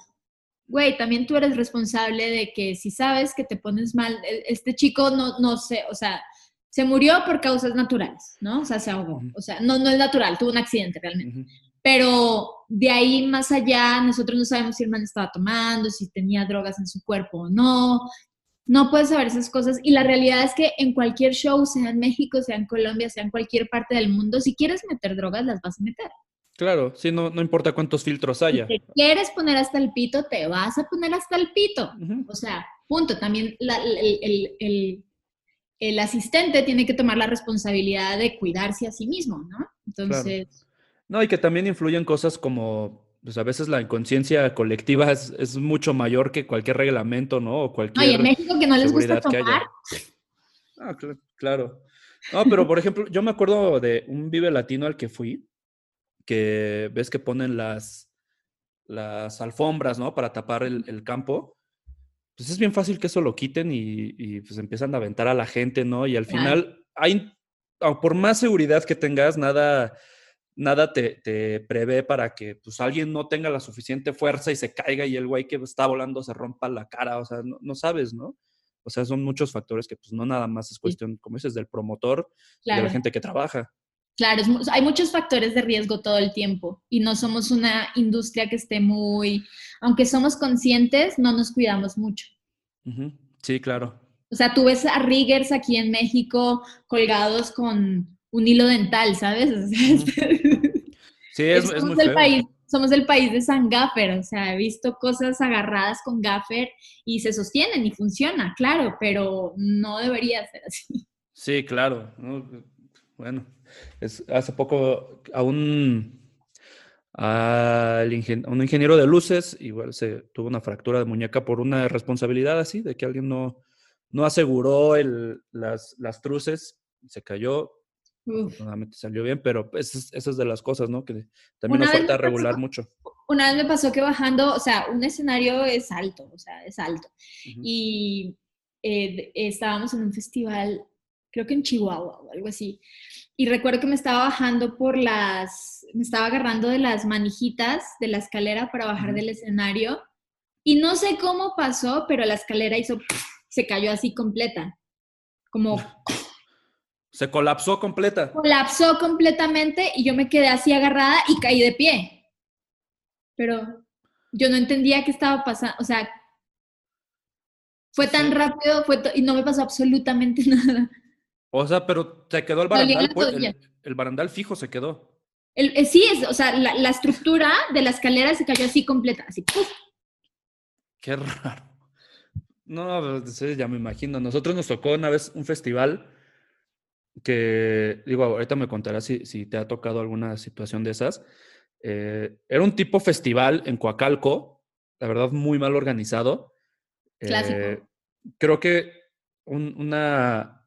Güey, también tú eres responsable de que si sabes que te pones mal, e, este chico no, no sé, o sea, se murió por causas naturales, ¿no? O sea, se ahogó. O sea, no, no es natural, tuvo un accidente realmente. Pero de ahí más allá, nosotros no sabemos si el man estaba tomando, si tenía drogas en su cuerpo o no, no puedes saber esas cosas. Y la realidad es que en cualquier show, sea en México, sea en Colombia, sea en cualquier parte del mundo, si quieres meter drogas, las vas a meter. Claro, sí, no, no importa cuántos filtros haya. Si te quieres poner hasta el pito, te vas a poner hasta el pito. O sea, punto. También el, el, asistente tiene que tomar la responsabilidad de cuidarse a sí mismo, ¿no? Entonces... No, y que también influyen cosas como pues a veces la inconsciencia colectiva es, mucho mayor que cualquier reglamento, ¿no? O cualquier. Oye, en México que no les gusta tomar. Ah, claro. No, pero por ejemplo, yo me acuerdo de un Vive Latino al que fui, que ves que ponen las, las alfombras, ¿no? Para tapar el, campo. Pues es bien fácil que eso lo quiten y, pues empiezan a aventar a la gente, ¿no? Y al final, hay, por más seguridad que tengas, nada nada te, prevé para que pues alguien no tenga la suficiente fuerza y se caiga y el güey que está volando se rompa la cara, o sea, no, sabes, ¿no? O sea, son muchos factores que pues no nada más es cuestión, como dices, del promotor y de la gente que trabaja. Claro, hay muchos factores de riesgo todo el tiempo y no somos una industria que esté muy, aunque somos conscientes, no nos cuidamos mucho. Sí, claro. O sea, tú ves a riggers aquí en México colgados con un hilo dental, ¿sabes? *laughs* sí, es, somos muy del país, somos el país de San Gaffer, o sea, he visto cosas agarradas con Gaffer y se sostienen y funciona, claro, pero no debería ser así. Sí, claro. Bueno, es, hace poco a un, a un ingeniero de luces, igual se tuvo una fractura de muñeca por una responsabilidad así, de que alguien no, no aseguró el, las, las truces, se cayó, Afortunadamente salió bien, pero pues, esas es de las cosas, ¿no? Que también nos falta regular mucho. Una vez me pasó que bajando, o sea, un escenario es alto, o sea, es alto. Y eh, estábamos en un festival, creo que en Chihuahua o algo así. Y recuerdo que me estaba bajando por las, me estaba agarrando de las manijitas de la escalera para bajar del escenario. Y no sé cómo pasó, pero la escalera hizo, se cayó así completa. Como *laughs* Se colapsó completa. Colapsó completamente y yo me quedé así agarrada y caí de pie. Pero yo no entendía qué estaba pasando. O sea, fue tan rápido fue y no me pasó absolutamente *laughs* nada. O sea, pero se quedó el barandal. Pues, el, barandal fijo se quedó. El, eh, sí, es, o sea, la, estructura de la escalera se cayó así completa, así. Qué *laughs* raro. No, ya me imagino. Nosotros nos tocó una vez un festival que, digo, ahorita me contarás si, si te ha tocado alguna situación de esas. Eh, era un tipo festival en Coacalco, la verdad muy mal organizado. Clásico. Eh, creo que una,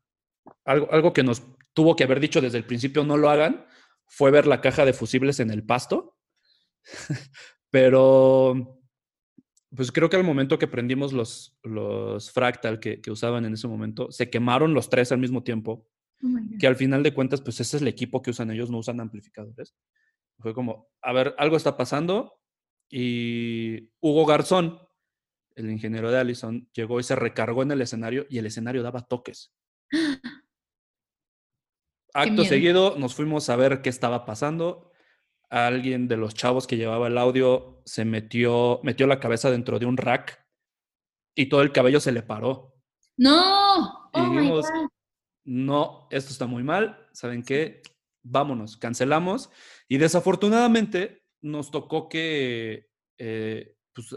algo, algo que nos tuvo que haber dicho desde el principio no lo hagan fue ver la caja de fusibles en el pasto. *laughs* Pero, pues creo que al momento que prendimos los, los fractal que, que, usaban en ese momento, se quemaron los tres al mismo tiempo. Oh que al final de cuentas, pues ese es el equipo que usan ellos, no usan amplificadores. Fue como, a ver, algo está pasando y Hugo Garzón, el ingeniero de Allison, llegó y se recargó en el escenario y el escenario daba toques. *gasps* *laughs* Acto seguido, nos fuimos a ver qué estaba pasando. Alguien de los chavos que llevaba el audio se metió, metió la cabeza dentro de un rack y todo el cabello se le paró. No. Y oh no, esto está muy mal, ¿saben qué? Vámonos, cancelamos. Y desafortunadamente nos tocó que eh, pues,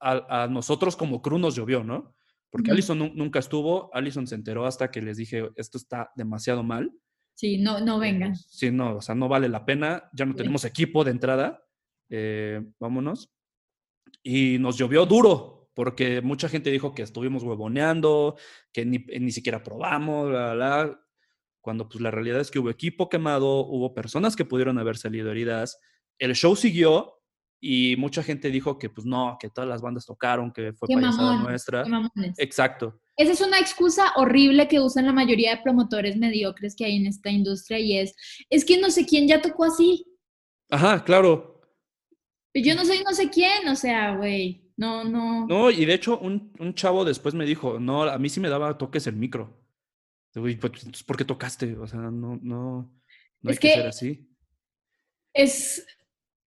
a, nosotros como crew nos llovió, ¿no? Porque Allison nunca estuvo, Allison se enteró hasta que les dije, esto está demasiado mal. Sí, no, no vengan. Sí, no, o sea, no vale la pena, ya no tenemos equipo de entrada. eh, vámonos. Y nos llovió duro, porque mucha gente dijo que estuvimos huevoneando, que ni, ni siquiera probamos, bla, bla, cuando pues la realidad es que hubo equipo quemado, hubo personas que pudieron haber salido heridas, el show siguió y mucha gente dijo que pues no, que todas las bandas tocaron, que fue payasada nuestra. Exacto. Esa es una excusa horrible que usan la mayoría de promotores mediocres que hay en esta industria y es, es que no sé quién ya tocó así. Ajá, claro. Yo no soy no sé quién, o sea, güey, no, no. No, y de hecho un, un, chavo después me dijo, no, a mí sí me daba toques el micro. Uy, pues, ¿por qué tocaste? O sea, no, no, no hay que, que ser así. Es,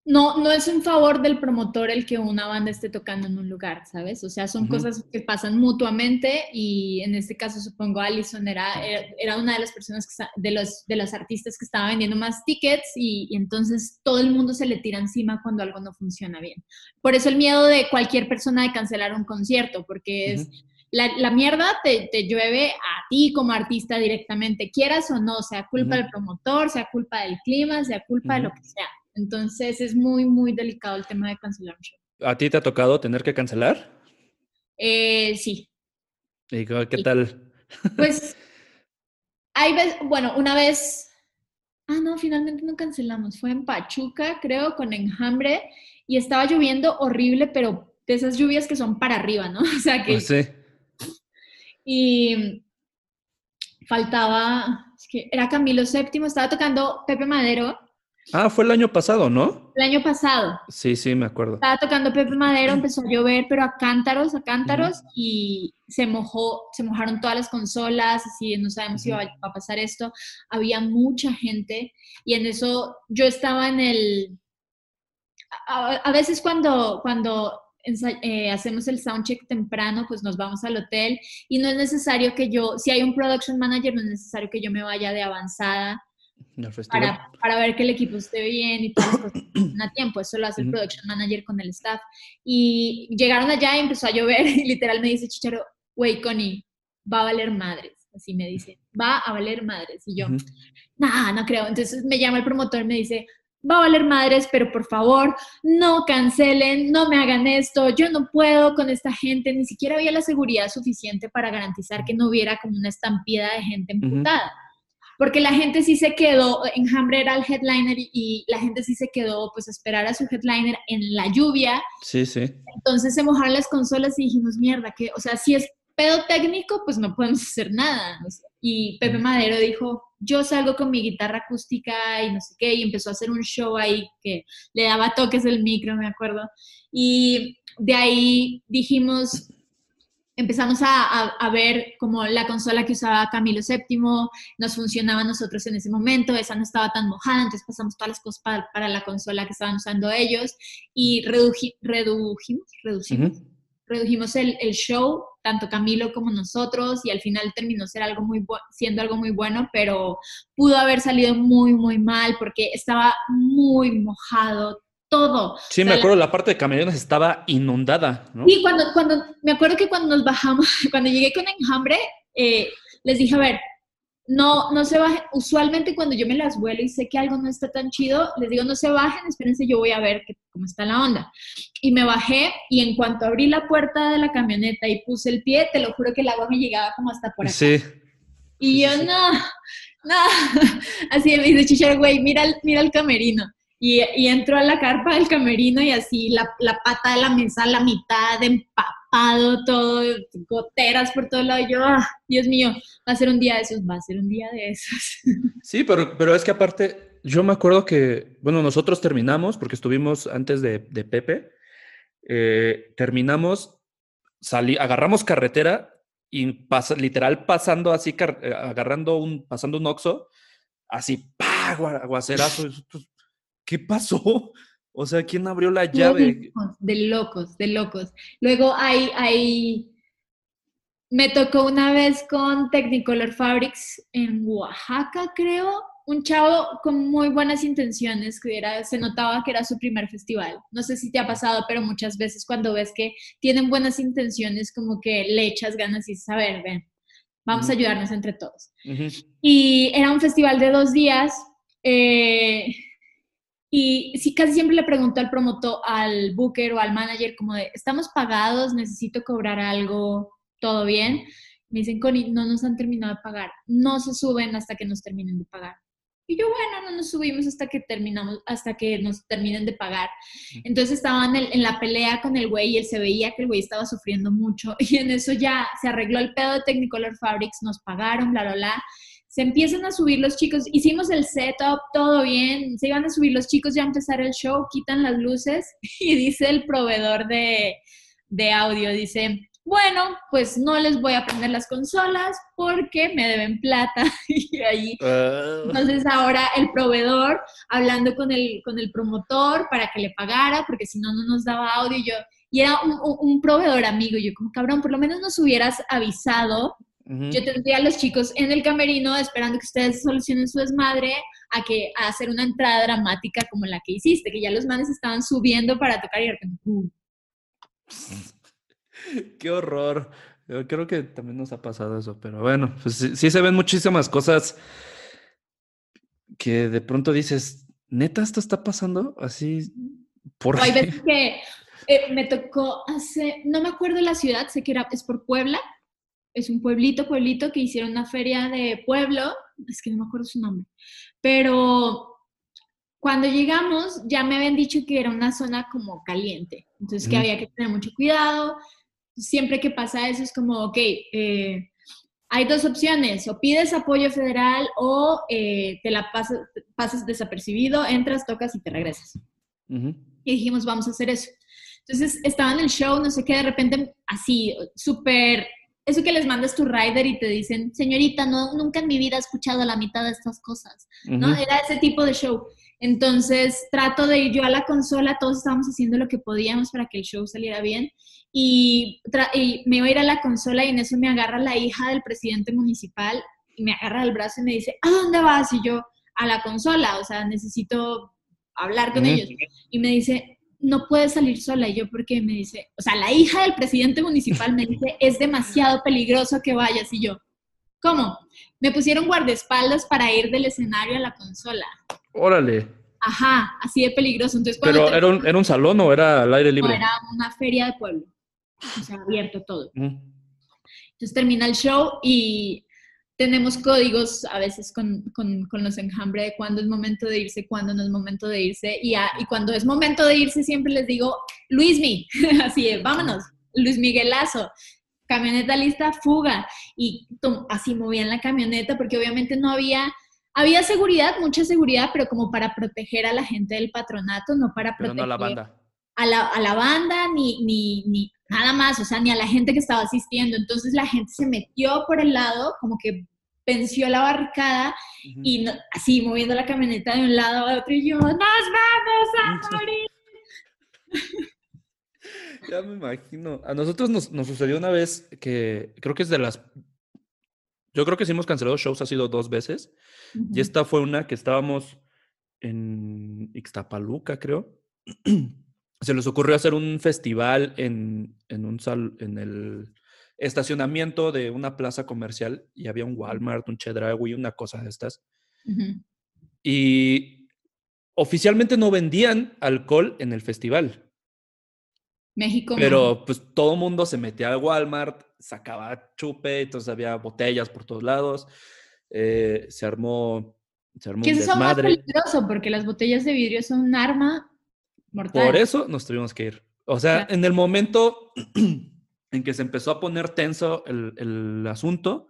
no, no es un favor del promotor el que una banda esté tocando en un lugar, ¿sabes? O sea, son cosas que pasan mutuamente y en este caso supongo Allison era, era, una de las personas, que, de, los, de los artistas que estaba vendiendo más tickets y, entonces todo el mundo se le tira encima cuando algo no funciona bien. Por eso el miedo de cualquier persona de cancelar un concierto, porque es... La, mierda te, llueve a ti como artista directamente, quieras o no, sea culpa del promotor, sea culpa del clima, sea culpa de lo que sea. Entonces es muy, muy delicado el tema de cancelar un show. ¿A ti te ha tocado tener que cancelar? Eh, sí. ¿Y qué tal? Pues, *laughs* hay veces, bueno, una vez, ah, no, finalmente no cancelamos, fue en Pachuca, creo, con enjambre, y estaba lloviendo horrible, pero de esas lluvias que son para arriba, ¿no? *laughs* O sea que... Ah, sí. Y faltaba, es que era Camilo VII, estaba tocando Pepe Madero, Ah, fue el año pasado, ¿no? El año pasado. Sí, sí, me acuerdo. Estaba tocando Pepe Madero, empezó a llover, pero a cántaros, a cántaros, y se mojó, se mojaron todas las consolas, así no sabemos si iba a pasar esto. Había mucha gente, y en eso yo estaba en el. A, veces cuando, cuando eh, hacemos el soundcheck temprano, pues nos vamos al hotel y no es necesario que yo, si hay un production manager, no es necesario que yo me vaya de avanzada para, para, ver que el equipo esté bien y todas las cosas *clears throat* a tiempo. Eso lo hace el production manager con el staff. Y llegaron allá y empezó a llover *laughs* y literal me dice Chicharo, güey, Connie, va a valer madres. Así me dice, va a valer madres. Y yo, nada, no creo. Entonces me llama el promotor y me dice, va a valer madres, pero por favor, no cancelen, no me hagan esto, yo no puedo con esta gente, ni siquiera había la seguridad suficiente para garantizar que no hubiera como una estampida de gente emputada porque la gente sí se quedó, Enjambre era el headliner y, la gente sí se quedó pues a esperar a su headliner en la lluvia. Sí, sí. Entonces se mojaron las consolas y dijimos, mierda, que, o sea, si es pedo técnico, pues no podemos hacer nada. Y Pepe Madero dijo, yo salgo con mi guitarra acústica y no sé qué, y empezó a hacer un show ahí que le daba toques del micro, me acuerdo. Y de ahí dijimos, empezamos a, ver como la consola que usaba Camilo VII nos funcionaba a nosotros en ese momento, esa no estaba tan mojada, entonces pasamos todas las cosas para, la consola que estaban usando ellos y redujimos, reducimos, redujimos el, show, tanto Camilo como nosotros, y al final terminó ser algo muy siendo algo muy bueno, pero pudo haber salido muy, muy mal porque estaba muy mojado, todo. Sí, me acuerdo, la, parte de camiones estaba inundada, ¿no? Sí, cuando, cuando, me acuerdo que cuando nos bajamos, *laughs* cuando llegué con enjambre, eh, les dije, a ver, no, no se bajen, usualmente cuando yo me las vuelo y sé que algo no está tan chido, les digo, no se bajen, espérense, yo voy a ver cómo está la onda. Y me bajé y en cuanto abrí la puerta de la camioneta y puse el pie, te lo juro que el agua me llegaba como hasta por acá. Sí. Y yo, no, no, *laughs* así me dice Chichar, güey, mira, mira el camerino. Y, y, entró a la carpa del camerino y así la, la, pata de la mesa, la mitad empapado, todo, goteras por todo lado. Yo, ah, Dios mío, va a ser un día de esos, va a ser un día de esos. *laughs* Sí, pero, pero es que aparte, yo me acuerdo que, bueno, nosotros terminamos, porque estuvimos antes de, de Pepe, eh, terminamos, salí, agarramos carretera y literal pasando así, eh, agarrando un, pasando un oxo, así, ¡pah! aguacerazo. ¿Qué pasó? *laughs* O sea, ¿quién abrió la llave? De locos, de locos. Luego hay, hay, me tocó una vez con Technicolor Fabrics en Oaxaca, creo, un chavo con muy buenas intenciones, que era, se notaba que era su primer festival. No sé si te ha pasado, pero muchas veces cuando ves que tienen buenas intenciones, como que le echas ganas y saber, ven, vamos a ayudarnos entre todos. Y era un festival de dos días. Eh, Y sí, casi siempre le pregunto al promotor, al booker o al manager como de, ¿estamos pagados? ¿Necesito cobrar algo? ¿Todo bien? Me dicen, Connie, no nos han terminado de pagar. No se suben hasta que nos terminen de pagar. Y yo, bueno, no nos subimos hasta que terminamos, hasta que nos terminen de pagar. Entonces estaban en, en, la pelea con el güey y él se veía que el güey estaba sufriendo mucho. *laughs* Y en eso ya se arregló el pedo de Technicolor Fabrics, nos pagaron, bla, bla, bla. Se empiezan a subir los chicos, hicimos el setup, todo bien, se iban a subir los chicos ya a empezar el show, quitan las luces *laughs* y dice el proveedor de, de audio, dice, bueno, pues no les voy a prender las consolas porque me deben plata. *laughs* y ahí, uh. entonces ahora el proveedor hablando con el, con el promotor para que le pagara, porque si no, no nos daba audio. Y yo, y era un, un proveedor amigo. Yo, como cabrón, por lo menos nos hubieras avisado. Yo tendría a los chicos en el camerino esperando que ustedes solucionen su desmadre a que a hacer una entrada dramática como la que hiciste, que ya los manes estaban subiendo para tocar y de repente, *laughs* Qué horror. Yo creo que también nos ha pasado eso, pero bueno, pues sí, se ven muchísimas cosas que de pronto dices, neta, esto está pasando así. ¿Por Hay veces que eh, me tocó hace, no me acuerdo la ciudad, sé que era, es por Puebla, es un pueblito, pueblito que hicieron una feria de pueblo, es que no me acuerdo su nombre, pero cuando llegamos ya me habían dicho que era una zona como caliente, entonces que había que tener mucho cuidado, siempre que pasa eso es como, ok, eh, hay dos opciones, o pides apoyo federal o eh, te la pasas, pasas desapercibido, entras, tocas y te regresas. Y dijimos, vamos a hacer eso. Entonces estaba en el show, no sé qué, de repente así, súper, eso que les mandas tu rider y te dicen, señorita, no, nunca en mi vida he escuchado la mitad de estas cosas, ¿no? Era ese tipo de show. Entonces trato de ir yo a la consola, todos estábamos haciendo lo que podíamos para que el show saliera bien y, me iba a ir a la consola y en eso me agarra la hija del presidente municipal y me agarra el brazo y me dice, ¿a dónde vas? Y yo, a la consola, o sea, necesito hablar con ellos. Y me dice, no puedes salir sola. Y yo, ¿por qué? Me dice, o sea, la hija del presidente municipal me dice, es demasiado peligroso que vayas. Y yo, ¿cómo? Me pusieron guardaespaldas para ir del escenario a la consola. Órale. Ajá, así de peligroso. Entonces, ¿Pero era un, era un salón o era al aire libre? No, era una feria de pueblo o sea, abierto todo. Entonces termina el show y tenemos códigos a veces con, con, con, los enjambre de cuándo es momento de irse, cuándo no es momento de irse. Y, y cuando es momento de irse siempre les digo, Luismi, *laughs* así es, vámonos, Luis Miguelazo, camioneta lista, fuga. Y así movían la camioneta porque obviamente no había... Había seguridad, mucha seguridad, pero como para proteger a la gente del patronato, no para proteger no a la banda. A la, a la banda, ni, ni, ni, nada más, o sea, ni a la gente que estaba asistiendo. Entonces la gente se metió por el lado, como que venció la barricada y así moviendo la camioneta de un lado a otro y yo, nos vamos a morir. *laughs* ya me imagino. A nosotros nos, sucedió una vez que creo que es de las... Yo creo que sí hemos cancelado shows, ha sido dos veces. Y esta fue una que estábamos en Ixtapaluca, creo. *clears throat* se les ocurrió hacer un festival en, un sal, en el estacionamiento de una plaza comercial y había un Walmart, un Chedraui, una cosa de estas. Y oficialmente no vendían alcohol en el festival. México. Pero pues todo mundo se metía al Walmart, sacaba chupe, entonces había botellas por todos lados. Eh, se armó, se armó que eso es más peligroso porque las botellas de vidrio son un arma por eso nos tuvimos que ir. O sea, en el momento *clears throat* en que se empezó a poner tenso el, asunto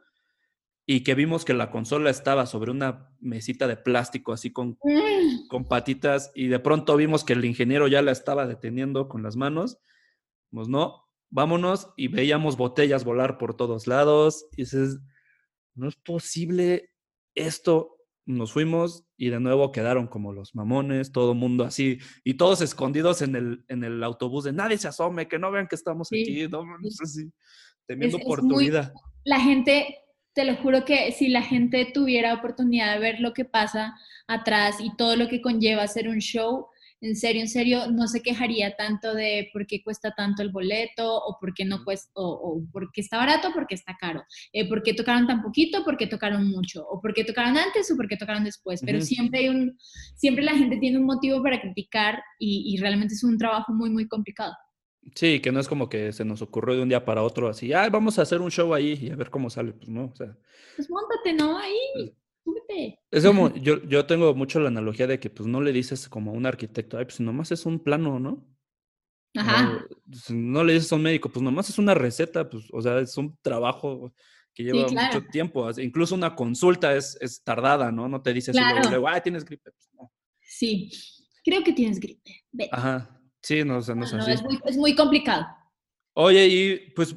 y que vimos que la consola estaba sobre una mesita de plástico así con, mm. con patitas y de pronto vimos que el ingeniero ya la estaba deteniendo con las manos, pues no, vámonos y veíamos botellas volar por todos lados. Y dices, no es posible esto nos fuimos y de nuevo quedaron como los mamones, todo mundo así, y todos escondidos en el, en el autobús de nadie se asome, que no vean que estamos aquí, no, tu vida. La gente, te lo juro que si la gente tuviera oportunidad de ver lo que pasa atrás y todo lo que conlleva hacer un show, en serio, en serio, no se quejaría tanto de por qué cuesta tanto el boleto o por qué no cuesta, o, o por qué está barato o por qué está caro, eh, por qué tocaron tan poquito, por qué tocaron mucho, o por qué tocaron antes o por qué tocaron después, pero siempre hay un, siempre la gente tiene un motivo para criticar y, y realmente es un trabajo muy, muy complicado. Sí, que no es como que se nos ocurrió de un día para otro así, ah, vamos a hacer un show ahí y a ver cómo sale. Pues no, o sea, Pues móntate, ¿no? Ahí, Pues súbete. es como, *laughs* yo, yo tengo mucho la analogía de que pues no le dices como a un arquitecto, ay, pues nomás es un plano, ¿no? Ajá. Pues, no le dices a un médico, pues nomás es una receta, pues, o sea, es un trabajo que lleva claro. mucho tiempo. Incluso una consulta es, es tardada, ¿no? No te dices luego, Claro. luego, ah, tienes gripe. Pues, no. Sí, creo que tienes gripe. Vete. Ajá, sí, no, o sea, no No, así. es, muy, es muy complicado. Oye, y pues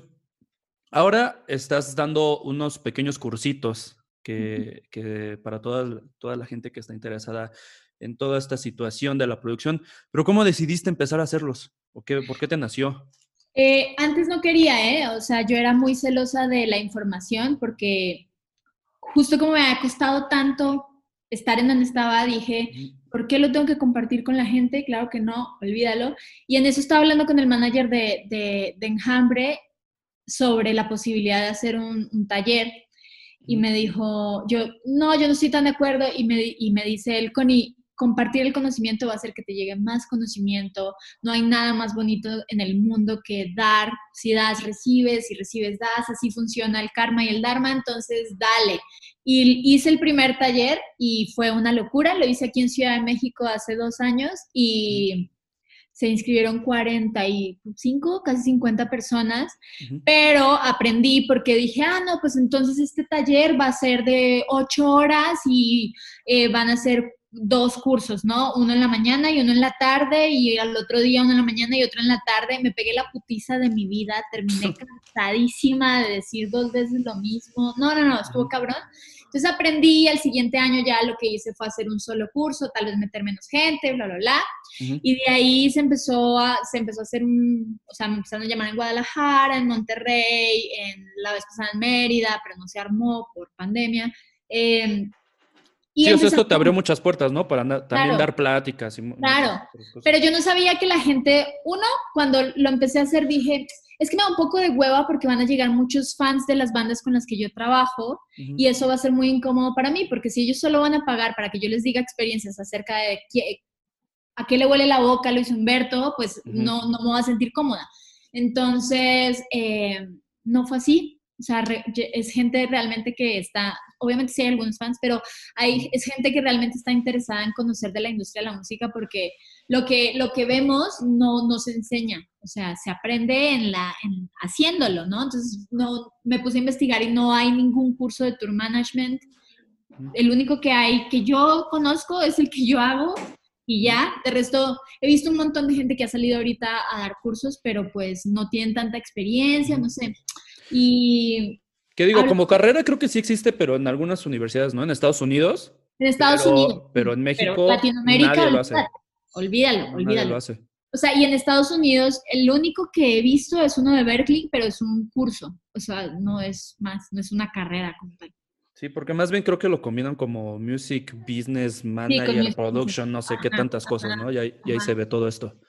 ahora estás dando unos pequeños cursitos que, que para toda, toda la gente que está interesada en toda esta situación de la producción, pero ¿cómo decidiste empezar a hacerlos? ¿O qué, ¿Por qué te nació? Eh, antes no quería, ¿eh? O sea, yo era muy celosa de la información porque justo como me ha costado tanto estar en donde estaba, dije, ¿por qué lo tengo que compartir con la gente? Claro que no, olvídalo. Y en eso estaba hablando con el manager de, de, de Enjambre sobre la posibilidad de hacer un, un taller y me dijo, yo, no, yo no estoy tan de acuerdo y me, y me dice él, Connie, compartir el conocimiento va a hacer que te llegue más conocimiento, no hay nada más bonito en el mundo que dar, si das, recibes, si recibes, das, así funciona el karma y el dharma, entonces dale. Y hice el primer taller y fue una locura, lo hice aquí en Ciudad de México hace dos años y se inscribieron 45, casi 50 personas, pero aprendí porque dije, ah, no, pues entonces este taller va a ser de ocho horas y eh, van a ser dos cursos, ¿no? Uno en la mañana y uno en la tarde y al otro día uno en la mañana y otro en la tarde. Me pegué la putiza de mi vida, terminé *laughs* cansadísima de decir dos veces lo mismo. No, no, no, estuvo cabrón. Entonces aprendí, al siguiente año ya lo que hice fue hacer un solo curso, tal vez meter menos gente, bla, bla, bla. Y de ahí se empezó a, se empezó a hacer un, o sea, me empezaron a llamar en Guadalajara, en Monterrey, en la vez pasada en Mérida, pero no se armó por pandemia. Eh, y Sí, o sea, esto te abrió muchas puertas, ¿no? Para también Claro. dar pláticas. Y Claro. Pero yo no sabía que la gente, uno, cuando lo empecé a hacer dije, es que me da un poco de hueva porque van a llegar muchos fans de las bandas con las que yo trabajo y eso va a ser muy incómodo para mí porque si ellos solo van a pagar para que yo les diga experiencias acerca de qué- a qué le huele la boca a Luis Humberto, pues no, no me voy a sentir cómoda. Entonces, eh, no fue así. O sea, re- es gente realmente que está, obviamente sí hay algunos fans, pero hay, es gente que realmente está interesada en conocer de la industria de la música porque lo que, lo que vemos no, no se enseña, o sea, se aprende en la, en, haciéndolo, ¿no? Entonces, no, me puse a investigar y no hay ningún curso de tour management. El único que hay que yo conozco es el que yo hago y ya. De resto, he visto un montón de gente que ha salido ahorita a dar cursos, pero pues no tienen tanta experiencia, no sé. Y ¿Qué digo? Como carrera creo que sí existe, pero en algunas universidades, ¿no? En Estados Unidos. en Estados pero, Unidos. Pero en México Latinoamérica, nadie lo hace. Olvídalo, olvídalo, Nadie olvídalo. lo hace. O sea, y en Estados Unidos, el único que he visto es uno de Berkeley, pero es un curso. O sea, no es más, no es una carrera como tal. Sí, porque más bien creo que lo combinan como music, business, manager, music production, no sé qué Ajá, tantas cosas, ¿no? Y ahí, y ahí se ve todo esto.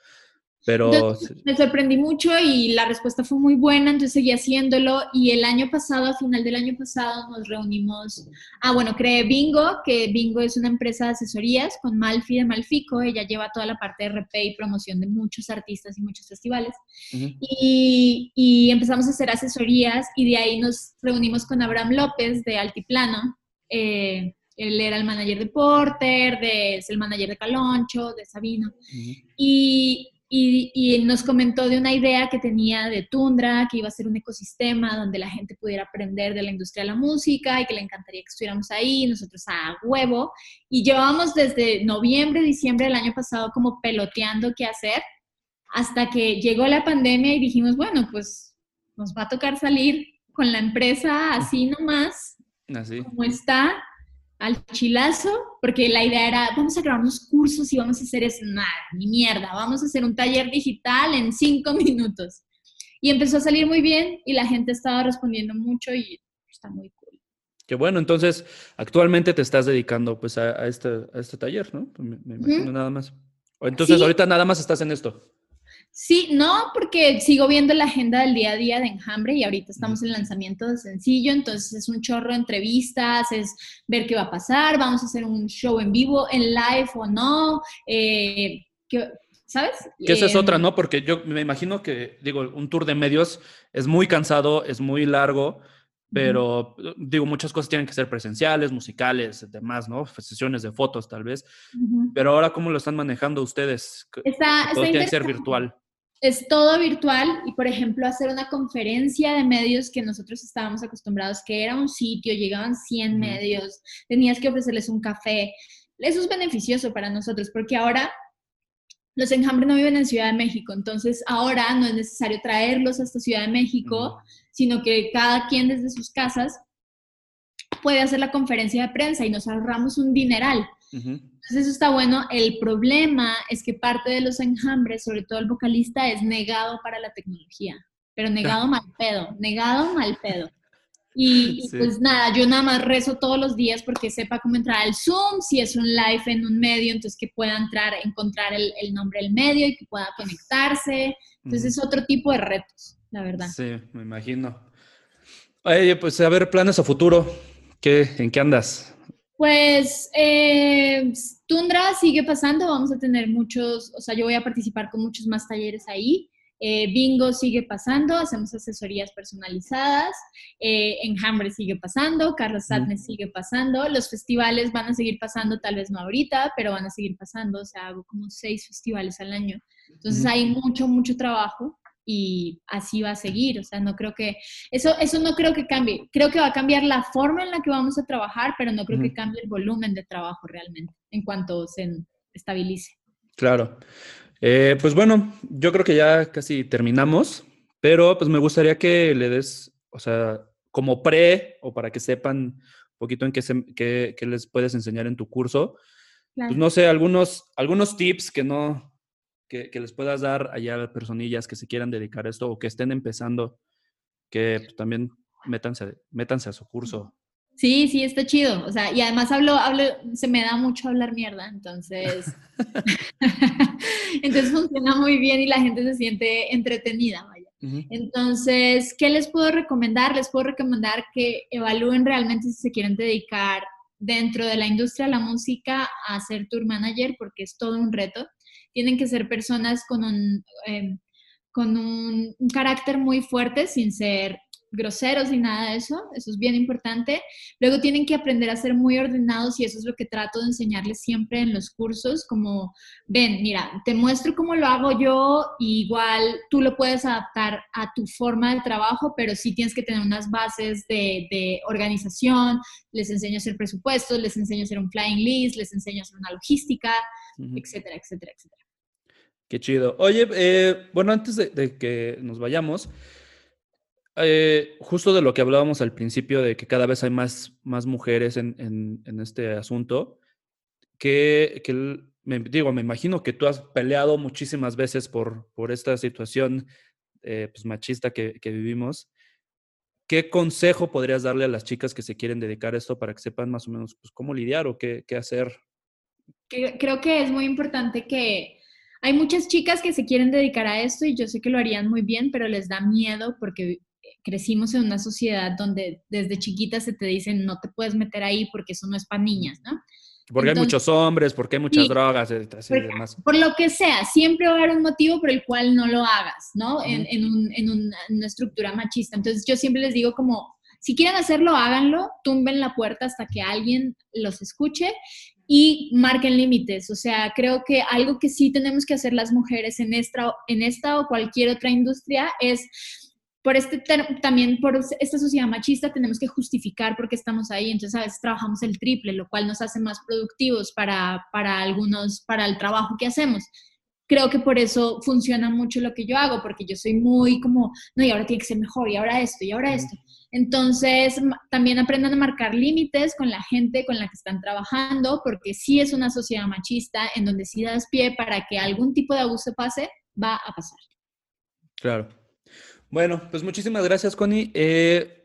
Pero Entonces, me sorprendí mucho y la respuesta fue muy buena, entonces seguí haciéndolo y el año pasado, a final del año pasado, nos reunimos, ah, bueno, creé Bingo, que Bingo es una empresa de asesorías con Malfi de Malfico, ella lleva toda la parte de RP y promoción de muchos artistas y muchos festivales. ujú, Y, y empezamos a hacer asesorías y de ahí nos reunimos con Abraham López de Altiplano. Eh, él era el manager de Porter, de, es el manager de Caloncho, de Sabino. ujú. Y, y, y nos comentó de una idea que tenía de Tundra, que iba a ser un ecosistema donde la gente pudiera aprender de la industria de la música y que le encantaría que estuviéramos ahí, nosotros a huevo. Y llevábamos desde noviembre, diciembre del año pasado como peloteando qué hacer, hasta que llegó la pandemia y dijimos, bueno, pues nos va a tocar salir con la empresa así nomás, Así. como está, al chilazo, porque la idea era, vamos a grabar unos cursos y vamos a hacer eso, nada, ni mierda, vamos a hacer un taller digital en cinco *laughs* minutos. Y empezó a salir muy bien y la gente estaba respondiendo mucho y está muy cool. Qué bueno, entonces actualmente te estás dedicando pues a, a este, a este taller, ¿no? Me, me imagino nada más. Entonces, ahorita nada más estás en esto. Sí, no, porque sigo viendo la agenda del día a día de Enjambre y ahorita estamos en lanzamiento de sencillo, entonces es un chorro de entrevistas, es ver qué va a pasar, vamos a hacer un show en vivo, en live o no, eh, ¿sabes? Que esa es em, otra, ¿no? Porque yo me imagino que, digo, un tour de medios es muy cansado, es muy largo, pero digo, muchas cosas tienen que ser presenciales, musicales, demás, ¿no? Sesiones de fotos tal vez. Pero ahora, ¿cómo lo están manejando ustedes? Está, Todo tiene que ser virtual. Es todo virtual y, por ejemplo, hacer una conferencia de medios que nosotros estábamos acostumbrados, que era un sitio, llegaban 100 medios, tenías que ofrecerles un café. Eso es beneficioso para nosotros porque ahora los enjambres no viven en Ciudad de México, entonces ahora no es necesario traerlos hasta Ciudad de México, sino que cada quien desde sus casas puede hacer la conferencia de prensa y nos ahorramos un dineral. Entonces eso está bueno. El problema es que parte de los enjambres, sobre todo el vocalista, es negado para la tecnología, pero negado mal pedo, negado mal pedo. Y, *laughs* pues nada, yo nada más rezo todos los días porque sepa cómo entrar al Zoom, si es un live en un medio, entonces que pueda entrar, encontrar el, nombre del medio y que pueda conectarse. Entonces es otro tipo de retos, la verdad. Sí, me imagino. Oye, pues a ver, planes a futuro, ¿Qué, ¿en qué andas? Pues eh, Tundra sigue pasando, vamos a tener muchos, o sea, yo voy a participar con muchos más talleres ahí. Eh, bingo sigue pasando, hacemos asesorías personalizadas. Eh, Enjambre sigue pasando, Carlos Sadness sigue pasando. Los festivales van a seguir pasando, tal vez no ahorita, pero van a seguir pasando. O sea, hago como seis festivales al año. Entonces hay mucho, mucho trabajo y así va a seguir. O sea, no creo que, eso, eso no creo que cambie. Creo que va a cambiar la forma en la que vamos a trabajar, pero no creo que cambie el volumen de trabajo realmente en cuanto se estabilice. Claro. Eh, pues bueno, yo creo que ya casi terminamos, pero pues me gustaría que le des, o sea, como pre o para que sepan un poquito en qué, qué, les puedes enseñar en tu curso. Pues no sé, algunos, algunos tips que no, que, les puedas dar allá a personillas que se quieran dedicar a esto o que estén empezando, que pues, también métanse, métanse a su curso. Sí, sí, está chido. O sea, y además hablo, hablo, se me da mucho hablar mierda, entonces. *laughs* *laughs* entonces funciona muy bien y la gente se siente entretenida, vaya. Entonces, ¿qué les puedo recomendar? Les puedo recomendar que evalúen realmente si se quieren dedicar dentro de la industria de la música a ser tour manager, porque es todo un reto. Tienen que ser personas con un, eh, con un carácter muy fuerte, sin ser groseros ni nada de eso, eso es bien importante. Luego tienen que aprender a ser muy ordenados y eso es lo que trato de enseñarles siempre en los cursos, como, ven, mira, te muestro cómo lo hago yo, igual tú lo puedes adaptar a tu forma de trabajo, pero sí tienes que tener unas bases de, organización, les enseño a hacer presupuestos, les enseño a hacer un flying list, les enseño a hacer una logística, etcétera, etcétera, etcétera. Qué chido. Oye, eh, bueno, antes de que nos vayamos, eh, justo de lo que hablábamos al principio, de que cada vez hay más, más mujeres en, en, este asunto, que, que, me, digo, me imagino que tú has peleado muchísimas veces por, por esta situación eh, pues, machista que, que, vivimos. ¿Qué consejo podrías darle a las chicas que se quieren dedicar a esto para que sepan más o menos pues, cómo lidiar o qué, qué hacer? Creo que es muy importante que hay muchas chicas que se quieren dedicar a esto y yo sé que lo harían muy bien, pero les da miedo porque crecimos en una sociedad donde desde chiquita se te dicen no te puedes meter ahí porque eso no es para niñas, ¿no? Porque hay muchos hombres, porque hay muchas drogas, así por, demás. Por lo que sea, siempre va a haber un motivo por el cual no lo hagas, ¿no? en, en, un, en, una estructura machista. Entonces yo siempre les digo como, si quieren hacerlo, háganlo, tumben la puerta hasta que alguien los escuche y marquen límites. O sea, creo que algo que sí tenemos que hacer las mujeres en esta, en esta o cualquier otra industria es por este también por esta sociedad machista tenemos que justificar por qué estamos ahí, entonces a veces trabajamos el triple, lo cual nos hace más productivos para, para algunos, para el trabajo que hacemos. Creo que por eso funciona mucho lo que yo hago, porque yo soy muy como, no, y ahora tiene que ser mejor, y ahora esto, y ahora esto. Entonces, también aprendan a marcar límites con la gente con la que están trabajando, porque si es una sociedad machista en donde si das pie para que algún tipo de abuso pase, va a pasar. Claro. Bueno, pues muchísimas gracias, Connie. Eh,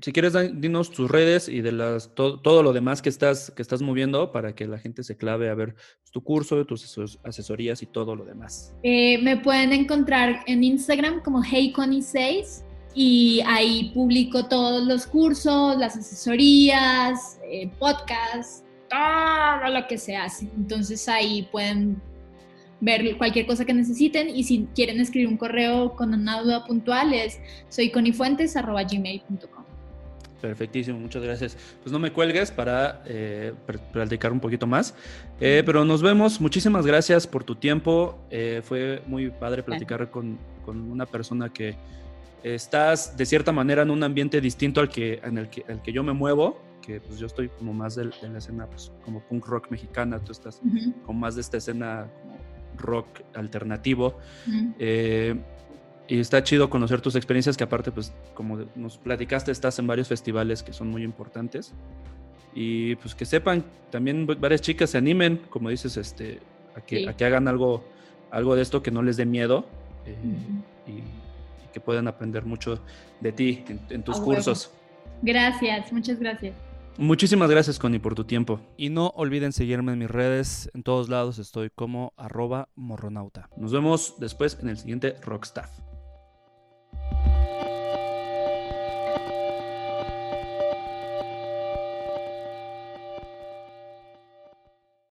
si quieres, dinos tus redes y de las todo, lo demás que estás, que estás moviendo para que la gente se clave a ver tu curso, tus asesorías y todo lo demás. Eh, me pueden encontrar en Instagram como HeyConnie6 y ahí publico todos los cursos, las asesorías, eh, podcasts, todo lo que se hace. Entonces ahí pueden ver cualquier cosa que necesiten y si quieren escribir un correo con una duda puntual es soyconifuentes.gmail.com. Perfectísimo, muchas gracias. Pues no me cuelgues para eh, platicar un poquito más. Eh, pero nos vemos. Muchísimas gracias por tu tiempo. Eh, fue muy padre platicar con, con, una persona que estás de cierta manera en un ambiente distinto al que, en el que, el que yo me muevo. Que pues yo estoy como más de, la escena pues, como punk rock mexicana. Tú estás con más de esta escena como rock alternativo. Y está chido conocer tus experiencias, que aparte, pues, como nos platicaste, estás en varios festivales que son muy importantes. Y pues que sepan, también varias chicas se animen, como dices, este, a que, a que hagan algo, algo de esto que no les dé miedo eh, y, que puedan aprender mucho de ti en, tus cursos. Gracias, muchas gracias. Muchísimas gracias, Connie, por tu tiempo. Y no olviden seguirme en mis redes. En todos lados estoy como arroba morronauta. Nos vemos después en el siguiente Rockstaff.